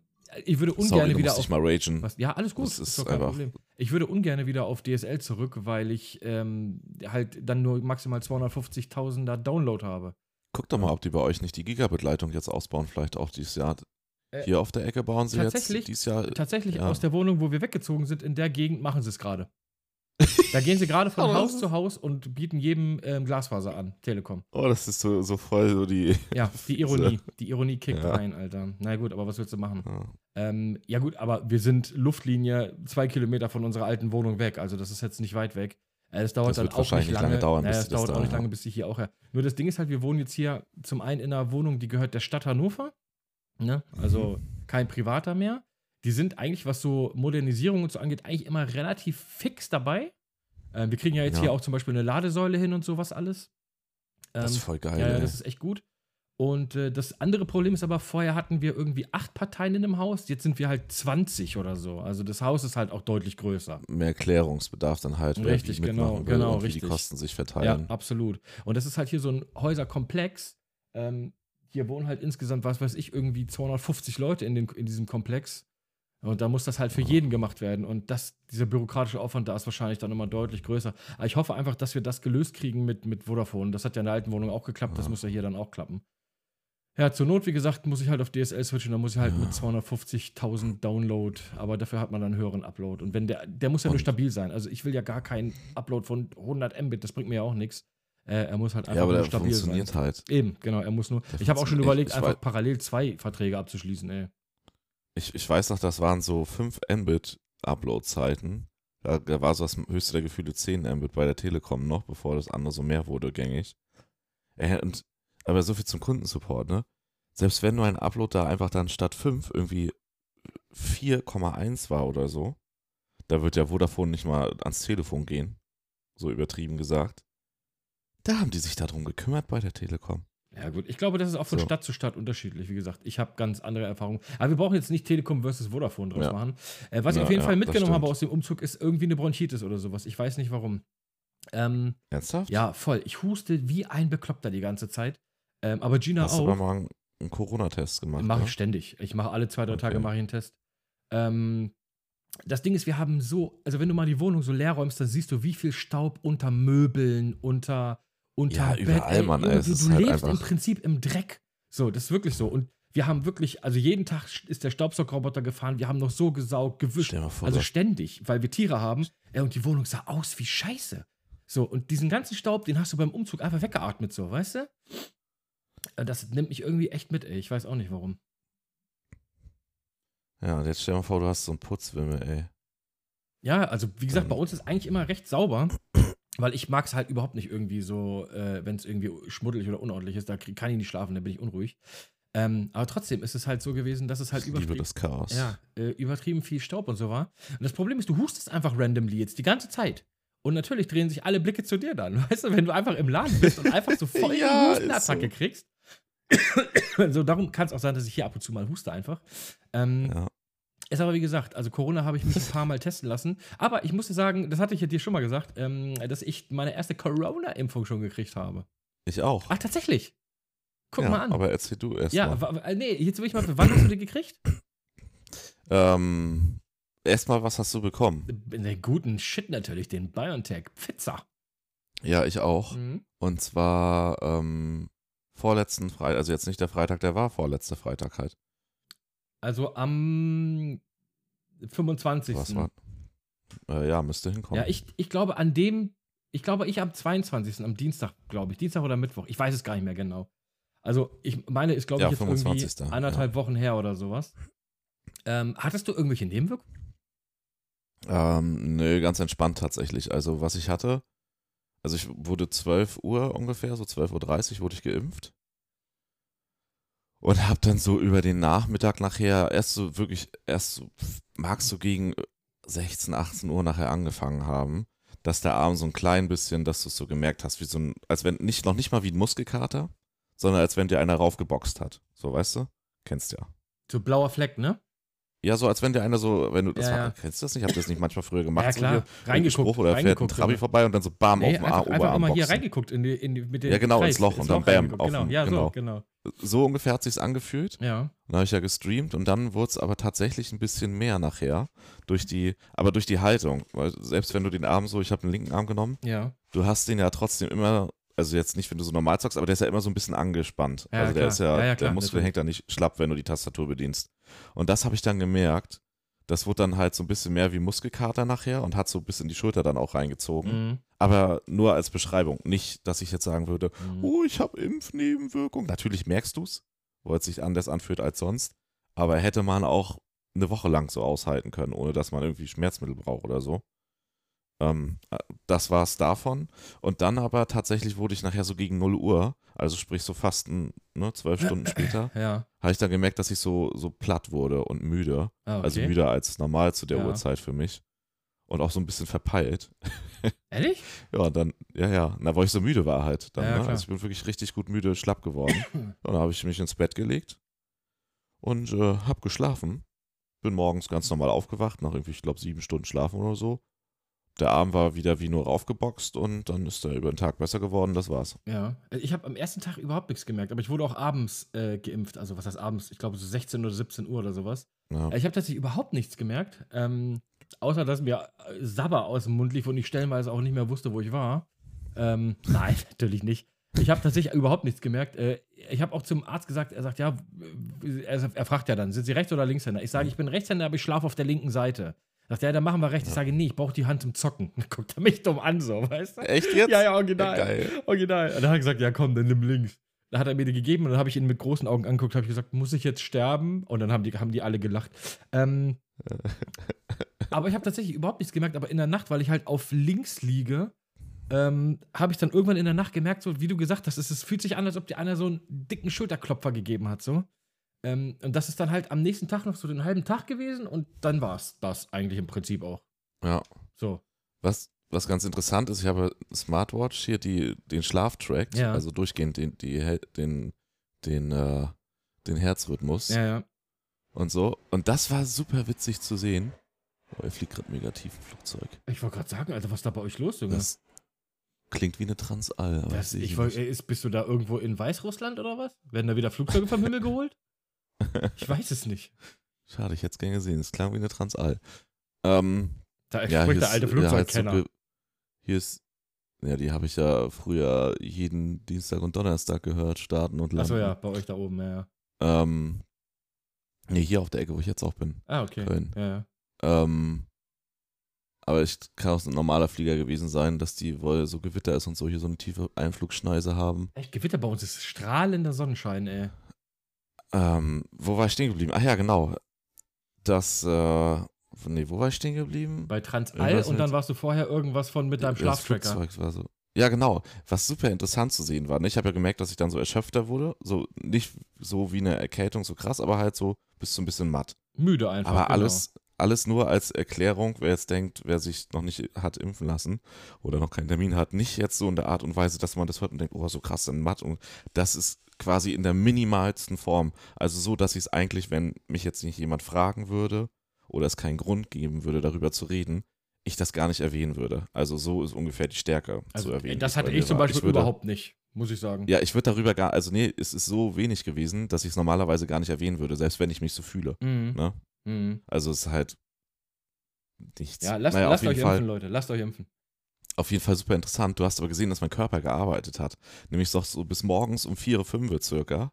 ich würde ungern Sorry, wieder auf. mal ragen. Was, ja, alles gut, Das ist doch kein einfach- Problem. Ich würde ungern wieder auf DSL zurück, weil ich ähm, halt dann nur maximal 250.000er Download habe. Guck doch mal, ob die bei euch nicht die Gigabit-Leitung jetzt ausbauen, vielleicht auch dieses Jahr. Äh, Hier auf der Ecke bauen sie jetzt tatsächlich- dieses Jahr. Tatsächlich Ja. aus der Wohnung, wo wir weggezogen sind, in der Gegend machen sie es gerade. Da gehen sie gerade von Haus zu Haus und bieten jedem ähm, Glasfaser an, Telekom. Oh, das ist so, so voll so die. Ja, die Ironie. Die Ironie kickt Ja. rein, Alter. Na gut, aber was willst du machen? Ja. Ähm, ja gut, aber wir sind Luftlinie zwei Kilometer von unserer alten Wohnung weg. Also das ist jetzt nicht weit weg. Äh, Das dauert Das dann auch nicht lange. lange dauern, naja, bis es die das dauert da auch nicht lange, bis ich hier auch her. Nur das Ding ist halt, wir wohnen jetzt hier zum einen in einer Wohnung, die gehört der Stadt Hannover. Ne? Also Mhm. kein privater mehr. Die sind eigentlich, was so Modernisierung und so angeht, eigentlich immer relativ fix dabei. Ähm, wir kriegen ja jetzt Ja. hier auch zum Beispiel eine Ladesäule hin und sowas alles. Das ist Ähm, voll geil. ja, ja, das ist echt gut. Und äh, das andere Problem ist aber, vorher hatten wir irgendwie acht Parteien in einem Haus, jetzt sind wir halt 20 oder so. Also das Haus ist halt auch deutlich größer. Mehr Klärungsbedarf dann halt. wer Richtig, wie genau, genau, und wie richtig. die Kosten sich Ja, verteilen. absolut. Und das ist halt hier so ein Häuserkomplex. Ähm, hier wohnen halt insgesamt, was weiß ich, irgendwie 250 Leute in, den, in diesem Komplex. Und da muss das halt für jeden gemacht werden. Und das, dieser bürokratische Aufwand da ist wahrscheinlich dann immer deutlich größer. Aber ich hoffe einfach, dass wir das gelöst kriegen mit, mit Vodafone. Das hat ja in der alten Wohnung auch geklappt, das Ja. muss ja hier dann auch klappen. Ja, zur Not, wie gesagt, muss ich halt auf DSL switchen, dann muss ich halt Ja. mit 250.000 Download, aber dafür hat man dann einen höheren Upload. Und wenn der, der muss ja nur Und- stabil sein. Also ich will ja gar keinen Upload von 100 Mbit, das bringt mir ja auch nichts. Äh, er muss halt einfach Ja, aber nur der stabil funktioniert sein. halt. Eben, genau, er muss nur. Der ich habe auch schon überlegt, einfach weiß- parallel zwei Verträge abzuschließen, ey. Ich, ich weiß noch, das waren so 5 Mbit Upload-Zeiten. Da, da war so das höchste der Gefühle 10 Mbit bei der Telekom noch, bevor das andere so mehr wurde gängig. Äh, und, aber so viel zum Kundensupport, ne? Selbst wenn nur ein Upload da einfach dann statt 5 irgendwie 4,1 war oder so, da wird ja Vodafone nicht mal ans Telefon gehen. So übertrieben gesagt. Da haben die sich darum gekümmert bei der Telekom. Ja, gut. Ich glaube, das ist auch von So. Stadt zu Stadt unterschiedlich. Wie gesagt, ich habe ganz andere Erfahrungen. Aber wir brauchen jetzt nicht Telekom versus Vodafone draus Ja. machen. Äh, was ich Ja, auf jeden ja, Fall mitgenommen habe aus dem Umzug, ist irgendwie eine Bronchitis oder sowas. Ich weiß nicht warum. Ähm, Ernsthaft? ja, voll. Ich huste wie ein Bekloppter die ganze Zeit. Ähm, aber Gina Hast du aber auch. mal einen, Corona-Test gemacht? Mache ne? ich ständig. Ich mache alle zwei, drei Tage Okay. mache ich einen Test. Ähm, das Ding ist, wir haben so, also wenn du mal die Wohnung so leer räumst, dann siehst du, wie viel Staub unter Möbeln, unter, unter Ja, Bett. überall, Mann, ey, Junge, es du ist du halt lebst im Prinzip im Dreck. So, das ist wirklich so. Und wir haben wirklich, also jeden Tag ist der Staubsaugerroboter gefahren, wir haben noch so gesaugt, gewischt. Vor, Also du- ständig, weil wir Tiere haben. Äh, und die Wohnung sah aus wie Scheiße. So, und diesen ganzen Staub, den hast du beim Umzug einfach weggeatmet, so, weißt du? Äh, Das nimmt mich irgendwie echt mit, ey. Ich weiß auch nicht warum. Ja, und jetzt stell dir mal vor, du hast so einen Putzwimmel, ey. Ja, also wie gesagt, bei uns ist eigentlich immer recht sauber, weil ich mag es halt überhaupt nicht irgendwie so, äh, wenn es irgendwie schmuddelig oder unordentlich ist, da kann ich nicht schlafen, da bin ich unruhig. Ähm, aber trotzdem ist es halt so gewesen, dass es halt übertrieben, das Chaos. ja, äh, übertrieben viel Staub und so war. Und das Problem ist, du hustest einfach randomly jetzt die ganze Zeit. Und natürlich drehen sich alle Blicke zu dir dann. Weißt du, wenn du einfach im Laden bist und einfach so voll Ja, die Hustenattacke ist kriegst. so, darum kann es auch sein, dass ich hier ab und zu mal huste einfach. Ähm, Ja. ist aber wie gesagt, also Corona habe ich mich ein paar Mal testen lassen. Aber ich muss dir sagen, das hatte ich ja dir schon mal gesagt, ähm, dass ich meine erste Corona-Impfung schon gekriegt habe. Ich auch. Ach, tatsächlich. Guck ja, mal an. Aber erzähl du erst ja, mal. nee, jetzt will ich mal, wann hast du die gekriegt? Ähm, erstmal, was hast du bekommen? Den guten Shit natürlich, den BioNTech Pfizer. Ja, ich auch. Mhm. Und zwar ähm, vorletzten Freitag, also jetzt nicht der Freitag, der war vorletzter Freitag halt. Also am 25. Was war? Äh, ja, müsste hinkommen. Ja, ich, ich glaube an dem, ich glaube ich am 22. am Dienstag, glaube ich. Dienstag oder Mittwoch. Ich weiß es gar nicht mehr genau. Also ich meine, ist glaube Ja, ich jetzt 25., irgendwie anderthalb Wochen her oder sowas. Ähm, hattest du irgendwelche Nebenwirkungen? Ähm, nö, ganz entspannt tatsächlich. Also was ich hatte, also ich wurde 12 Uhr ungefähr, so 12.30 Uhr wurde ich geimpft. Und hab dann so über den Nachmittag nachher erst so wirklich, erst so, mag so gegen 16, 18 Uhr nachher angefangen haben, dass der Arm so ein klein bisschen, dass du es so gemerkt hast, wie so ein, als wenn, nicht, noch nicht mal wie ein Muskelkater, sondern als wenn dir einer raufgeboxt hat. So, weißt du? Kennst ja. So blauer Fleck, ne? Ja, so als wenn dir einer so, wenn du das Ja, war, ja. kennst du das nicht? Habt ihr das nicht manchmal früher gemacht? ja so klar, hier, reingeguckt. Spruch oder fährt ein reingeguckt, Trabi Junge. vorbei und dann so bam Nee, auf dem einfach, Arm, einfach Oberarm immer hier reingeguckt in, die, in die, mit dem Ja, genau, Kreis, ins Loch und dann bam, reingeguckt. auf Genau, dem- ja, genau. so, genau. So ungefähr hat sich's angefühlt. Ja. Dann habe ich ja gestreamt und dann wurde es aber tatsächlich ein bisschen mehr nachher durch die, aber durch die Haltung, weil selbst wenn du den Arm so, ich habe den linken Arm genommen, Ja. du hast den ja trotzdem immer, also jetzt nicht, wenn du so normal zockst, aber der ist ja immer so ein bisschen angespannt. Ja, also der klar. ist ja, Ja, ja, der Muskel hängt da nicht schlapp, wenn du die Tastatur bedienst. Und das habe ich dann gemerkt. Das wurde dann halt so ein bisschen mehr wie Muskelkater nachher und hat so ein bisschen die Schulter dann auch reingezogen. Mhm. Aber nur als Beschreibung. Nicht, dass ich jetzt sagen würde, Mhm. oh, ich habe Impfnebenwirkungen. Natürlich merkst du es, weil es sich anders anfühlt als sonst. Aber hätte man auch eine Woche lang so aushalten können, ohne dass man irgendwie Schmerzmittel braucht oder so. Ähm, äh, das war es davon. Und dann aber tatsächlich wurde ich nachher so gegen 0 Uhr, also sprich so fast ein, ne, zwölf Stunden später, Ja. habe ich dann gemerkt, dass ich so, so platt wurde und müde. Ah, okay. Also müder als normal zu der Ja. Uhrzeit für mich. Und auch so ein bisschen verpeilt. Ehrlich? Ja, und dann, ja, ja, na, weil ich so müde war halt. Dann, Ja, ne? Also ich bin wirklich richtig gut müde, schlapp geworden. Und dann habe ich mich ins Bett gelegt und äh, habe geschlafen. Bin morgens ganz normal aufgewacht, nach irgendwie, ich glaube, sieben Stunden Schlafen oder so. Der Arm war wieder wie nur raufgeboxt und dann ist er über den Tag besser geworden, das war's. Ja. Ich habe am ersten Tag überhaupt nichts gemerkt, aber ich wurde auch abends äh, geimpft. Also, was heißt abends? Ich glaube, so 16 oder 17 Uhr oder sowas. Ja. Ich habe tatsächlich überhaupt nichts gemerkt. Ähm, außer, dass mir äh, Sabber aus dem Mund lief und ich stellenweise auch nicht mehr wusste, wo ich war. Ähm, nein, natürlich nicht. Ich habe tatsächlich überhaupt nichts gemerkt. Äh, ich habe auch zum Arzt gesagt, er sagt, ja, er, er fragt ja dann, sind Sie Rechts- oder Linkshänder? Ich sage, ich bin Rechtshänder, aber ich schlafe auf der linken Seite. Sagt er, ja, dann machen wir rechts. Ich sage, nee, ich brauche die Hand zum Zocken. Dann guckt er mich dumm an, so, weißt du? Echt jetzt? Ja, ja, original. Geil. Original. Und dann hat er gesagt, ja komm, dann nimm links. Dann hat er mir die gegeben und dann habe ich ihn mit großen Augen angeguckt, habe ich gesagt, muss ich jetzt sterben? Und dann haben die, haben die alle gelacht. Ähm, aber ich habe tatsächlich überhaupt nichts gemerkt, aber in der Nacht, weil ich halt auf links liege, ähm, habe ich dann irgendwann in der Nacht gemerkt, so wie du gesagt hast, es, es fühlt sich an, als ob dir einer so einen dicken Schulterklopfer gegeben hat, so. Ähm, und das ist dann halt am nächsten Tag noch so den halben Tag gewesen und dann war es das eigentlich im Prinzip auch. Ja. So. Was, was ganz interessant ist, ich habe Smartwatch hier, die den Schlaf trackt, Ja. also durchgehend den, die, den, den, äh, den Herzrhythmus. Ja, ja. und so. Und das war super witzig zu sehen. Oh, er fliegt gerade mega tief im Flugzeug. Ich wollte gerade sagen, Alter, was ist da bei euch los, Junge? Das klingt wie eine Transall. Aber Das, ich ich wollt, nicht. ist, bist du da irgendwo in Weißrussland oder was? Werden da wieder Flugzeuge vom Himmel geholt? Ich weiß es nicht. Schade, ich hätte es gerne gesehen. Es klang wie eine Transall. Ähm, Da ja, spricht der alte ja, Flugzeugkenner. ge- hier ist, ja, die habe ich ja früher jeden Dienstag und Donnerstag gehört, starten und landen. Achso, ja, bei euch da oben, ja, ja. Ähm, nee, hier auf der Ecke, wo ich jetzt auch bin. Ah, okay. Köln. Ja, ja. Ähm, aber ich kann auch ein normaler Flieger gewesen sein, dass die, weil so Gewitter ist und so, hier so eine tiefe Einflugschneise haben. Echt, Gewitter bei uns ist strahlender Sonnenschein, ey. Ähm, wo war ich stehen geblieben? Ach ja, genau. Das, äh, nee, wo war ich stehen geblieben? Bei Transall Irgendwas und dann warst du vorher irgendwas von mit deinem Schlaftracker. So. Ja, genau. Was super interessant zu sehen war. Ne? Ich habe ja gemerkt, dass ich dann so erschöpfter wurde. So nicht so wie eine Erkältung, so krass, aber halt so bis so ein bisschen matt. Müde einfach. aber genau. alles, alles nur als Erklärung, wer jetzt denkt, wer sich noch nicht hat impfen lassen oder noch keinen Termin hat, nicht jetzt so in der Art und Weise, dass man das hört und denkt, oh, so krass, dann matt. Und das ist quasi in der minimalsten Form. Also so, dass ich es eigentlich, wenn mich jetzt nicht jemand fragen würde oder es keinen Grund geben würde, darüber zu reden, ich das gar nicht erwähnen würde. Also so ist ungefähr die Stärke Also, zu erwähnen. das hatte ich zum war. Beispiel würde, überhaupt nicht, muss ich sagen. Ja, ich würde darüber gar, also nee, es ist so wenig gewesen, dass ich es normalerweise gar nicht erwähnen würde, selbst wenn ich mich so fühle. Mhm. Ne? Mhm. Also es ist halt nichts. Ja, lasst, Naja, lasst euch Fall. impfen, Leute. Lasst euch impfen. Auf jeden Fall super interessant. Du hast aber gesehen, dass mein Körper gearbeitet hat. Nämlich doch so bis morgens um 4, 5 Uhr circa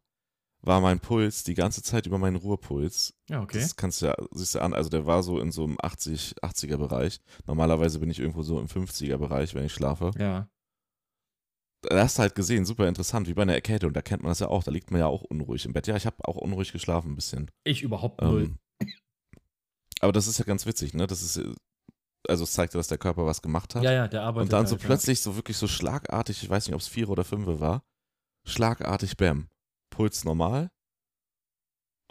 war mein Puls die ganze Zeit über meinen Ruhepuls. Ja, okay. Das kannst du ja, siehst du an, also der war so in so einem 80, 80er Bereich. Normalerweise bin ich irgendwo so im 50er Bereich, wenn ich schlafe. Ja. Da hast du halt gesehen, super interessant, wie bei einer Erkältung. Da kennt man das ja auch, da liegt man ja auch unruhig im Bett. Ja, ich habe auch unruhig geschlafen ein bisschen. Ich überhaupt null. Ähm, aber das ist ja ganz witzig, ne? Das ist, also es zeigt, dass der Körper was gemacht hat. ja, ja, der arbeitet. Und dann so halt, ja. plötzlich so wirklich so schlagartig, ich weiß nicht, ob es vier oder fünf war, schlagartig Bäm. Puls normal.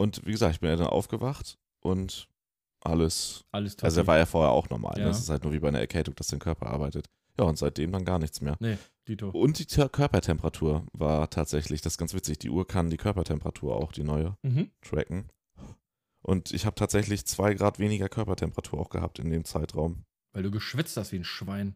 Und wie gesagt, ich bin ja dann aufgewacht und alles. Alles toll. Also er war ja vorher auch normal. Ne? Ja. Das ist halt nur wie bei einer Erkältung, dass dein Körper arbeitet. Ja, und seitdem dann gar nichts mehr. Nee, Dito. Und die Körpertemperatur war tatsächlich, das ist ganz witzig, die Uhr kann die Körpertemperatur auch, die neue, Mhm. tracken. Und ich habe tatsächlich zwei Grad weniger Körpertemperatur auch gehabt in dem Zeitraum. Weil du geschwitzt hast wie ein Schwein.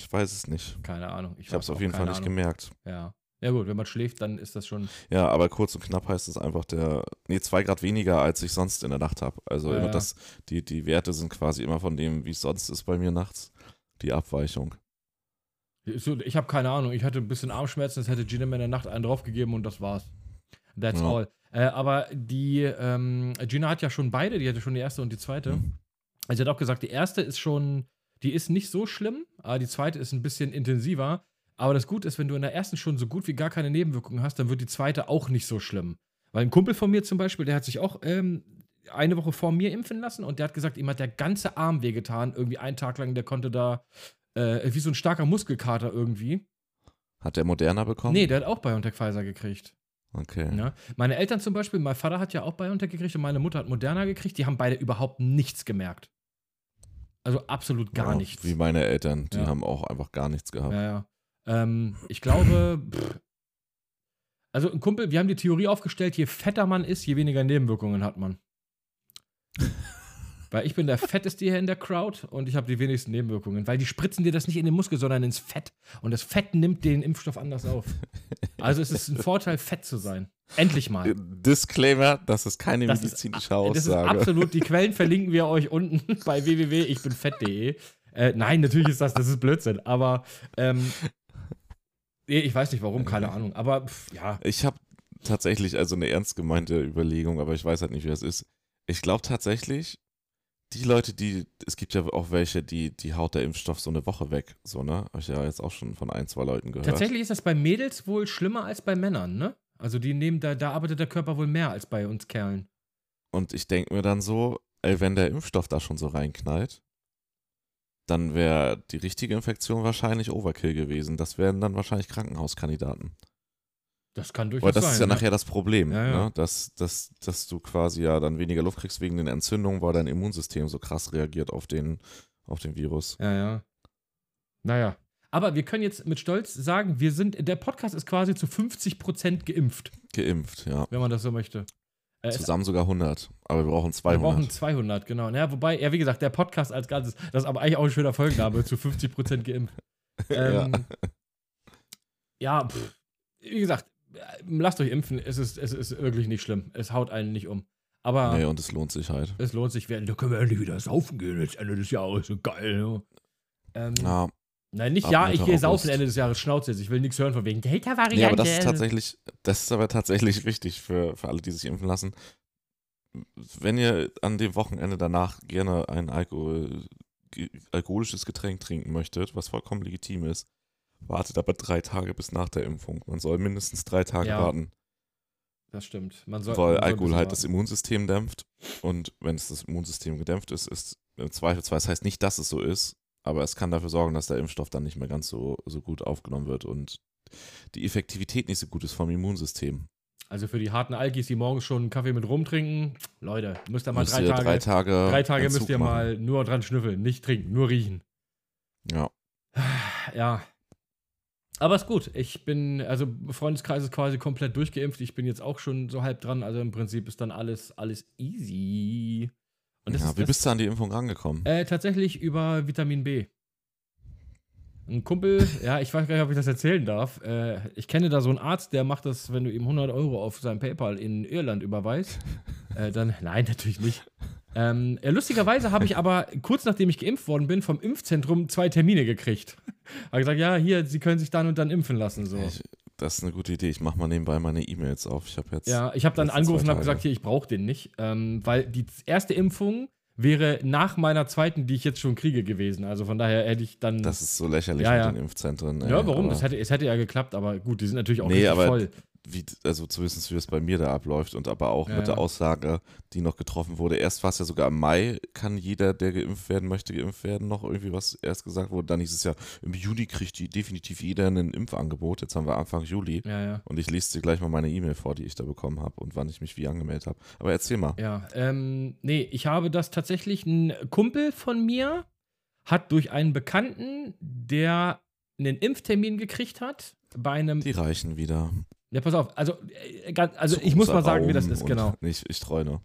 Ich weiß es nicht. Keine Ahnung. Ich habe es auf jeden Fall nicht Ahnung. gemerkt. Ja. Ja, gut, wenn man schläft, dann ist das schon. Ja, aber kurz und knapp heißt es einfach der, nee, zwei Grad weniger, als ich sonst in der Nacht habe. Also Ja, immer das, die, die Werte sind quasi immer von dem, wie es sonst ist bei mir nachts. Die Abweichung. Ich habe keine Ahnung. Ich hatte ein bisschen Armschmerzen, das hätte Gina mir in der Nacht einen draufgegeben und das war's. That's Ja. all. Äh, aber die, ähm, Gina hat ja schon beide, die hatte schon die erste und die zweite. Mhm. Also sie hat auch gesagt, die erste ist schon, die ist nicht so schlimm, aber die zweite ist ein bisschen intensiver. Aber das Gute ist, wenn du in der ersten schon so gut wie gar keine Nebenwirkungen hast, dann wird die zweite auch nicht so schlimm. Weil ein Kumpel von mir zum Beispiel, der hat sich auch ähm, eine Woche vor mir impfen lassen und der hat gesagt, ihm hat der ganze Arm wehgetan, irgendwie einen Tag lang, der konnte da, äh, wie so ein starker Muskelkater irgendwie. Hat der Moderna bekommen? Nee, der hat auch BioNTech Pfizer gekriegt. Okay. Ja. Meine Eltern zum Beispiel, mein Vater hat ja auch BioNTech gekriegt und meine Mutter hat Moderna gekriegt, die haben beide überhaupt nichts gemerkt. Also absolut gar Ja, nichts. Wie meine Eltern, die Ja. haben auch einfach gar nichts gehabt. Ja, ja. Ähm, ich glaube, pff, also ein Kumpel, wir haben die Theorie aufgestellt, je fetter man ist, je weniger Nebenwirkungen hat man. Weil ich bin der fetteste hier in der Crowd und ich habe die wenigsten Nebenwirkungen. Weil die spritzen dir das nicht in den Muskel, sondern ins Fett. Und das Fett nimmt den Impfstoff anders auf. Also es ist ein Vorteil, fett zu sein. Endlich mal. Disclaimer, das ist keine Das ist- medizinische Das ist Aussage. absolut, die Quellen verlinken wir euch unten bei www.ichbinfett.de. Äh, nein, natürlich ist das, das ist Blödsinn, aber ähm, ich weiß nicht warum, keine Ahnung, aber pff, ja, Ich habe tatsächlich also eine ernst gemeinte Überlegung, aber ich weiß halt nicht, wie das ist. Ich glaube tatsächlich, die Leute, die, es gibt ja auch welche, die, die haut der Impfstoff so eine Woche weg, so, ne? Habe ich ja jetzt auch schon von ein, zwei Leuten gehört. tatsächlich ist das bei Mädels wohl schlimmer als bei Männern, ne? Also die nehmen, da, da arbeitet der Körper wohl mehr als bei uns Kerlen. Und ich denke mir dann so, ey, wenn der Impfstoff da schon so reinknallt, dann wäre die richtige Infektion wahrscheinlich Overkill gewesen. Das wären dann wahrscheinlich Krankenhauskandidaten. Das kann durchaus Weil das sein. ist ja ne? nachher das Problem, Ja, ja. Ne? Dass, dass, dass du quasi ja dann weniger Luft kriegst wegen den Entzündungen, weil dein Immunsystem so krass reagiert auf den, auf den Virus. Ja, ja. Naja. Aber wir können jetzt mit Stolz sagen, wir sind, der Podcast ist quasi zu 50% geimpft, Geimpft, ja. wenn man das so möchte. Äh, Zusammen sogar 100, aber wir brauchen Wir 200. brauchen 200, genau. Ja, wobei, ja, wie gesagt, der Podcast als Ganzes, das ist aber eigentlich auch ein schöner Folgenname, zu 50% geimpft. Ähm, ja, pff, wie gesagt, lasst euch impfen, es ist, es ist wirklich nicht schlimm. Es haut einen nicht um. Aber nee, und es lohnt sich halt. es lohnt sich, werden. da können wir endlich wieder saufen gehen, jetzt Ende des Jahres, so geil. Ne? Ähm, Ja, Nein, nicht ja, ich gehe saufen Ende des Jahres, Schnauze jetzt. Ich will nichts hören von wegen Delta-Variante. nee, aber das ist tatsächlich, das ist aber tatsächlich wichtig für, für alle, die sich impfen lassen. Wenn ihr an dem Wochenende danach gerne ein Alkohol, alkoholisches Getränk trinken möchtet, was vollkommen legitim ist, wartet aber drei Tage bis nach der Impfung. Man soll mindestens drei Tage Ja. warten, Das stimmt. Man soll, weil man soll Alkohol bisschen halt das. Immunsystem dämpft. Und wenn es das Immunsystem gedämpft ist, ist im Zweifelsfall, das heißt nicht, dass es so ist, aber es kann dafür sorgen, dass der Impfstoff dann nicht mehr ganz so, so gut aufgenommen wird und die Effektivität nicht so gut ist vom Immunsystem. Also für die harten Alkis, die morgens schon einen Kaffee mit rum trinken, Leute, müsst ihr mal Müsst drei ihr Tage, drei Tage, drei Tage müsst ihr machen. mal nur dran schnüffeln, nicht trinken, nur riechen. Ja, Ja. Aber ist gut. Ich bin, also Freundeskreis ist quasi komplett durchgeimpft. Ich bin jetzt auch schon so halb dran. Also im Prinzip ist dann alles, alles easy. Und ja wie bist du an die Impfung rangekommen? äh, tatsächlich über Vitamin B. Ein Kumpel, ja, ich weiß gar nicht, ob ich das erzählen darf. Äh, ich kenne da so einen Arzt, der macht das, wenn du ihm 100 Euro auf sein PayPal in Irland überweist. äh, dann, nein, natürlich nicht. Ähm, ja, lustigerweise habe ich aber kurz nachdem ich geimpft worden bin, vom Impfzentrum zwei Termine gekriegt. Habe gesagt, ja, hier, Sie können sich dann und dann impfen lassen. So. Ich, das ist eine gute Idee. Ich mache mal nebenbei meine E-Mails auf. Ich habe jetzt. Ja, ich habe dann angerufen und habe gesagt, hier, ich brauche den nicht, ähm, weil die erste Impfung wäre nach meiner zweiten, die ich jetzt schon kriege, gewesen. Also von daher hätte ich dann. Das ist so lächerlich Ja, ja. mit den Impfzentren. ey, ja, warum? Es hätte, es hätte ja geklappt, aber gut, die sind natürlich auch Nee, richtig voll. Wie, also zumindest wie es bei mir da abläuft und aber auch Ja, mit der. Aussage, die noch getroffen wurde. Erst war es ja sogar im Mai, kann jeder, der geimpft werden möchte, geimpft werden, noch irgendwie was erst gesagt wurde. Dann hieß es ja, im Juni kriegt die definitiv jeder ein Impfangebot. Jetzt haben wir Anfang Juli. Ja, ja. Und ich lese dir gleich mal meine E-Mail vor, die ich da bekommen habe und wann ich mich wie angemeldet habe. Aber erzähl mal. Ja, ähm, nee, ich habe das tatsächlich, ein Kumpel von mir hat durch einen Bekannten, der einen Impftermin gekriegt hat, bei einem, Die reichen wieder. Ja, pass auf, also, äh, ganz- also ich muss mal sagen, wie das ist, genau. Nicht, ich nur.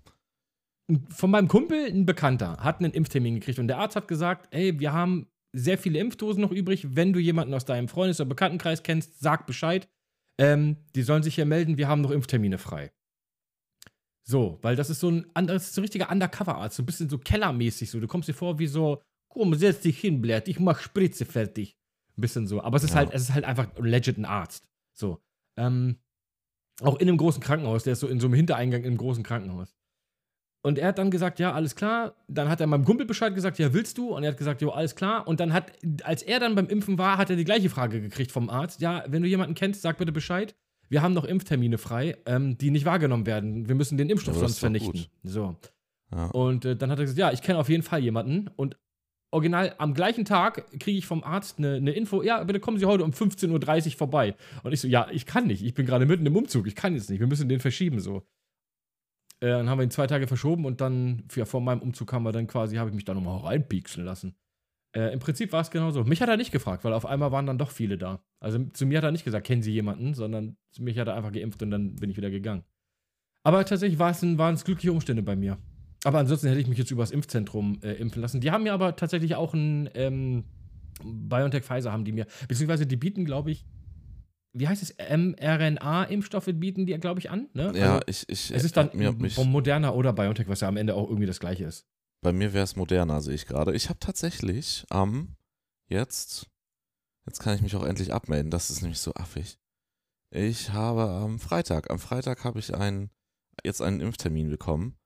Von meinem Kumpel, ein Bekannter, hat einen Impftermin gekriegt und der Arzt hat gesagt, ey, wir haben sehr viele Impfdosen noch übrig, wenn du jemanden aus deinem Freundes- oder Bekanntenkreis kennst, sag Bescheid, ähm, die sollen sich hier melden, wir haben noch Impftermine frei. So, weil das ist so ein anderes, so ein richtiger Undercover-Arzt, so ein bisschen so kellermäßig so. Du kommst dir vor wie so, komm, setz dich hin, Blatt, ich mach Spritze fertig. Ein bisschen so. Aber es ist Ja. halt, es ist halt einfach legit ein Arzt. So. Ähm, auch in einem großen Krankenhaus, der ist so in so einem Hintereingang in einem großen Krankenhaus. Und er hat dann gesagt, ja, alles klar. Dann hat er meinem Kumpel Bescheid gesagt, ja, willst du? Und er hat gesagt, jo, alles klar. Und dann hat, als er dann beim Impfen war, hat er die gleiche Frage gekriegt vom Arzt. Ja, wenn du jemanden kennst, sag bitte Bescheid. Wir haben noch Impftermine frei, ähm, die nicht wahrgenommen werden. Wir müssen den Impfstoff Ja, sonst vernichten. So. Ja. Und äh, dann hat er gesagt, ja, ich kenne auf jeden Fall jemanden. Und original am gleichen Tag kriege ich vom Arzt eine, eine Info, ja, bitte kommen Sie heute um 15.30 Uhr vorbei. Und ich so, ja, ich kann nicht. Ich bin gerade mitten im Umzug. Ich kann jetzt nicht. Wir müssen den verschieben so. Äh, dann haben wir ihn zwei Tage verschoben und dann, ja, vor meinem Umzug haben wir dann quasi, habe ich mich da nochmal reinpiekseln lassen. Äh, Im Prinzip war es genauso. Mich hat er nicht gefragt, weil auf einmal waren dann doch viele da. Also zu mir hat er nicht gesagt, kennen Sie jemanden, sondern zu mich hat er einfach geimpft und dann bin ich wieder gegangen. Aber tatsächlich waren es glückliche Umstände bei mir. Aber ansonsten hätte ich mich jetzt übers Impfzentrum äh, impfen lassen. Die haben mir aber tatsächlich auch ein ähm, BioNTech Pfizer haben die mir, beziehungsweise die bieten, glaube ich, wie heißt es, mRNA-Impfstoffe bieten die, glaube ich, an. Ne? Ja, Also, ich, ich, es ist dann mir, Moderna oder BioNTech, was ja am Ende auch irgendwie das gleiche ist. bei mir wäre es moderner, sehe ich gerade. Ich habe tatsächlich am, jetzt, jetzt kann ich mich auch endlich abmelden, das ist nämlich so affig. Ich habe am Freitag, am Freitag habe ich einen, jetzt einen Impftermin bekommen,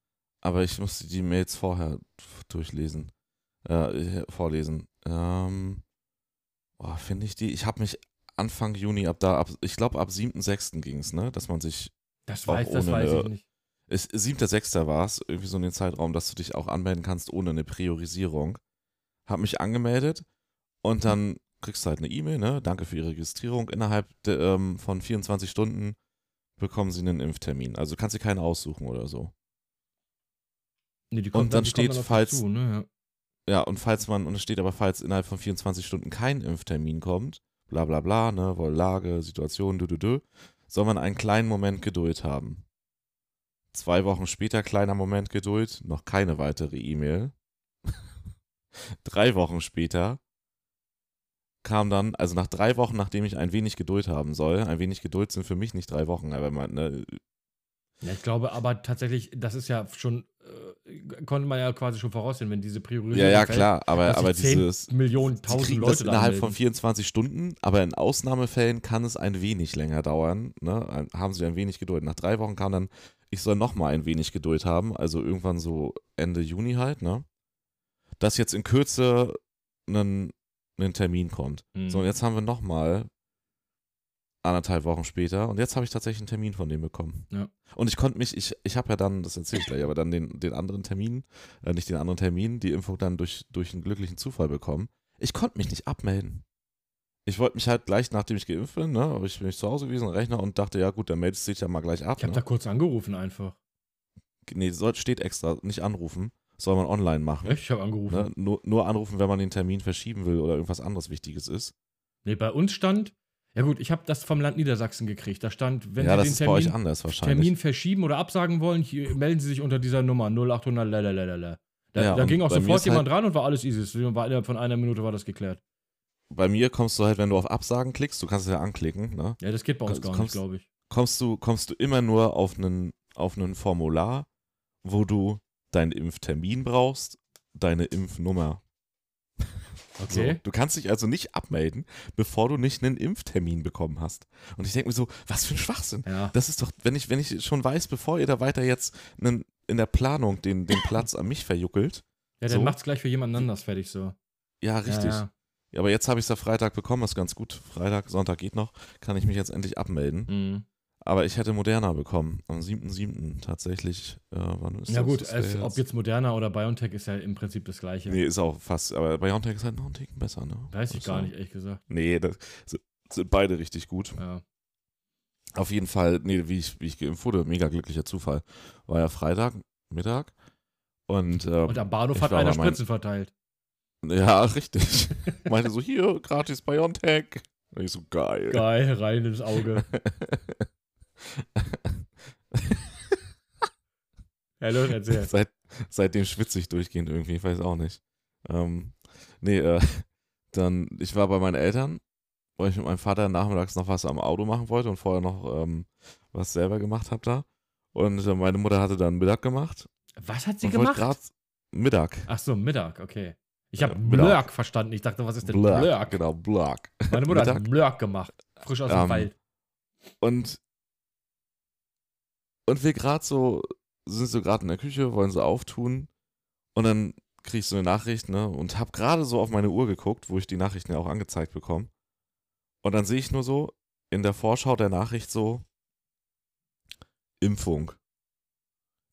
aber ich musste die Mails vorher durchlesen, äh, vorlesen. Ähm, oh, finde ich die, ich habe mich Anfang Juni, ab da, ab, ich glaube ab 7.6. ging es, ne, dass man sich Das weiß, das weiß ich nicht. es- 7.6. war es, irgendwie so in den Zeitraum, dass du dich auch anmelden kannst ohne eine Priorisierung. Hab mich angemeldet und dann kriegst du halt eine E-Mail, ne? Danke für Ihre Registrierung. Innerhalb de, ähm, von 24 Stunden bekommen Sie einen Impftermin. Also du kannst dir keinen aussuchen oder so. Nee, die Und dann die steht, dich falls- Zu, ne? ja. Ja, und falls man, und es steht aber, falls innerhalb von 24 Stunden kein Impftermin kommt, bla bla bla, ne, wohl Lage, Situation, du, du, du, soll man einen kleinen Moment Geduld haben. Zwei Wochen später, kleiner Moment Geduld, noch keine weitere E-Mail. drei Wochen später kam dann, also nach drei Wochen, nachdem ich ein wenig Geduld haben soll, ein wenig Geduld sind für mich nicht drei Wochen, aber man, ne, Ja, ich glaube aber tatsächlich, das ist ja schon, konnte man ja quasi schon voraussehen, wenn diese Priorisierung ja, ja, fällt, klar, aber, aber sich 10 dieses, Millionen, tausend Leute das innerhalb von melden. 24 Stunden, aber in Ausnahmefällen kann es ein wenig länger dauern. Ne? Haben Sie ein wenig Geduld. Nach drei Wochen kam dann, ich soll nochmal ein wenig Geduld haben, also irgendwann so Ende Juni halt, ne? Dass jetzt in Kürze ein, ein Termin kommt. Mhm. So, und jetzt haben wir nochmal anderthalb Wochen später und jetzt habe ich tatsächlich einen Termin von dem bekommen. Ja. Und ich konnte mich, ich, ich habe ja dann, das erzähle ich gleich, aber dann den, den anderen Termin, äh, nicht den anderen Termin, die Impfung dann durch, durch einen glücklichen Zufall bekommen. Ich konnte mich nicht abmelden. Ich wollte mich halt gleich, nachdem ich geimpft bin, ne, aber ich bin nicht zu Hause gewesen, Rechner und dachte, ja gut, dann meldest du dich ja mal gleich ab. Ich habe Ne? da kurz angerufen einfach. Nee, steht extra, nicht anrufen, soll man online machen. Echt? Ich habe angerufen. Ne? Nur, nur anrufen, wenn man den Termin verschieben will oder irgendwas anderes Wichtiges ist. Nee, bei uns stand, ja gut, ich habe das vom Land Niedersachsen gekriegt. Da stand, wenn ja, Sie den Termin, anders. Termin verschieben oder absagen wollen, hier, melden Sie sich unter dieser Nummer 0800 lalalala. Da, Ja, da ging auch sofort jemand ran und war alles easy. War innerhalb von einer Minute war das geklärt. bei mir kommst du halt, wenn du auf Absagen klickst, du kannst es ja anklicken, ne? Ja, das geht bei uns Kommst- gar nicht, glaube ich. kommst du, kommst du immer nur auf einen, auf einen Formular, wo du deinen Impftermin brauchst, deine Impfnummer. Okay. So, du kannst dich also nicht abmelden, bevor du nicht einen Impftermin bekommen hast. Und ich denke mir so, was für ein Schwachsinn. Ja. Das ist doch, wenn ich, wenn ich schon weiß, bevor ihr da weiter jetzt einen, in der Planung den, den Platz an mich verjuckelt. Ja, dann So. macht's gleich für jemand anders fertig so. Ja, richtig. Ja, Ja, aber jetzt habe ich es ja Freitag bekommen, ist ganz gut. Freitag, Sonntag geht noch, kann ich mich jetzt endlich abmelden. Mhm. Aber ich hätte Moderna bekommen, am 7.7. tatsächlich. Äh, wann ist ja das? gut, es, ob jetzt Moderna oder BioNTech ist ja im Prinzip das gleiche. Nee, ist auch fast, aber BioNTech ist halt noch ein Ticken besser, ne? Weiß ich Muss gar nicht, ehrlich gesagt. Nee, das sind, beide richtig gut. Ja. Auf jeden Fall, nee, wie ich, wie ich geimpft wurde, mega glücklicher Zufall. War ja Freitag, Mittag. Und, ähm, Und am Bahnhof hat einer Spritzen verteilt. ja, richtig. Meinte so, hier, gratis BioNTech. Und ich so, geil. Geil, rein ins Auge. Hallo, erzähl. Seit, seitdem schwitze ich durchgehend irgendwie, ich weiß auch nicht. Ähm, nee, äh, dann, ich war bei meinen Eltern, weil ich mit meinem Vater nachmittags noch was am Auto machen wollte und vorher noch ähm, was selber gemacht habe da. Und äh, meine Mutter hatte dann Mittag gemacht. Was hat sie gemacht? Mittag. Ach so, Mittag, okay. Ich habe Mittag. Blurk verstanden. Ich dachte, was ist denn Blurk, Blurk? Genau, Blurk. Meine Mutter hat. Blurk gemacht. Frisch aus dem Ähm, Wald. Und, und wir gerade so, sind so gerade in der Küche, wollen so auftun. Und dann krieg ich so eine Nachricht, ne? Und hab gerade so auf meine Uhr geguckt, wo ich die Nachrichten ja auch angezeigt bekomme. Und dann sehe ich nur so in der Vorschau der Nachricht so Impfung.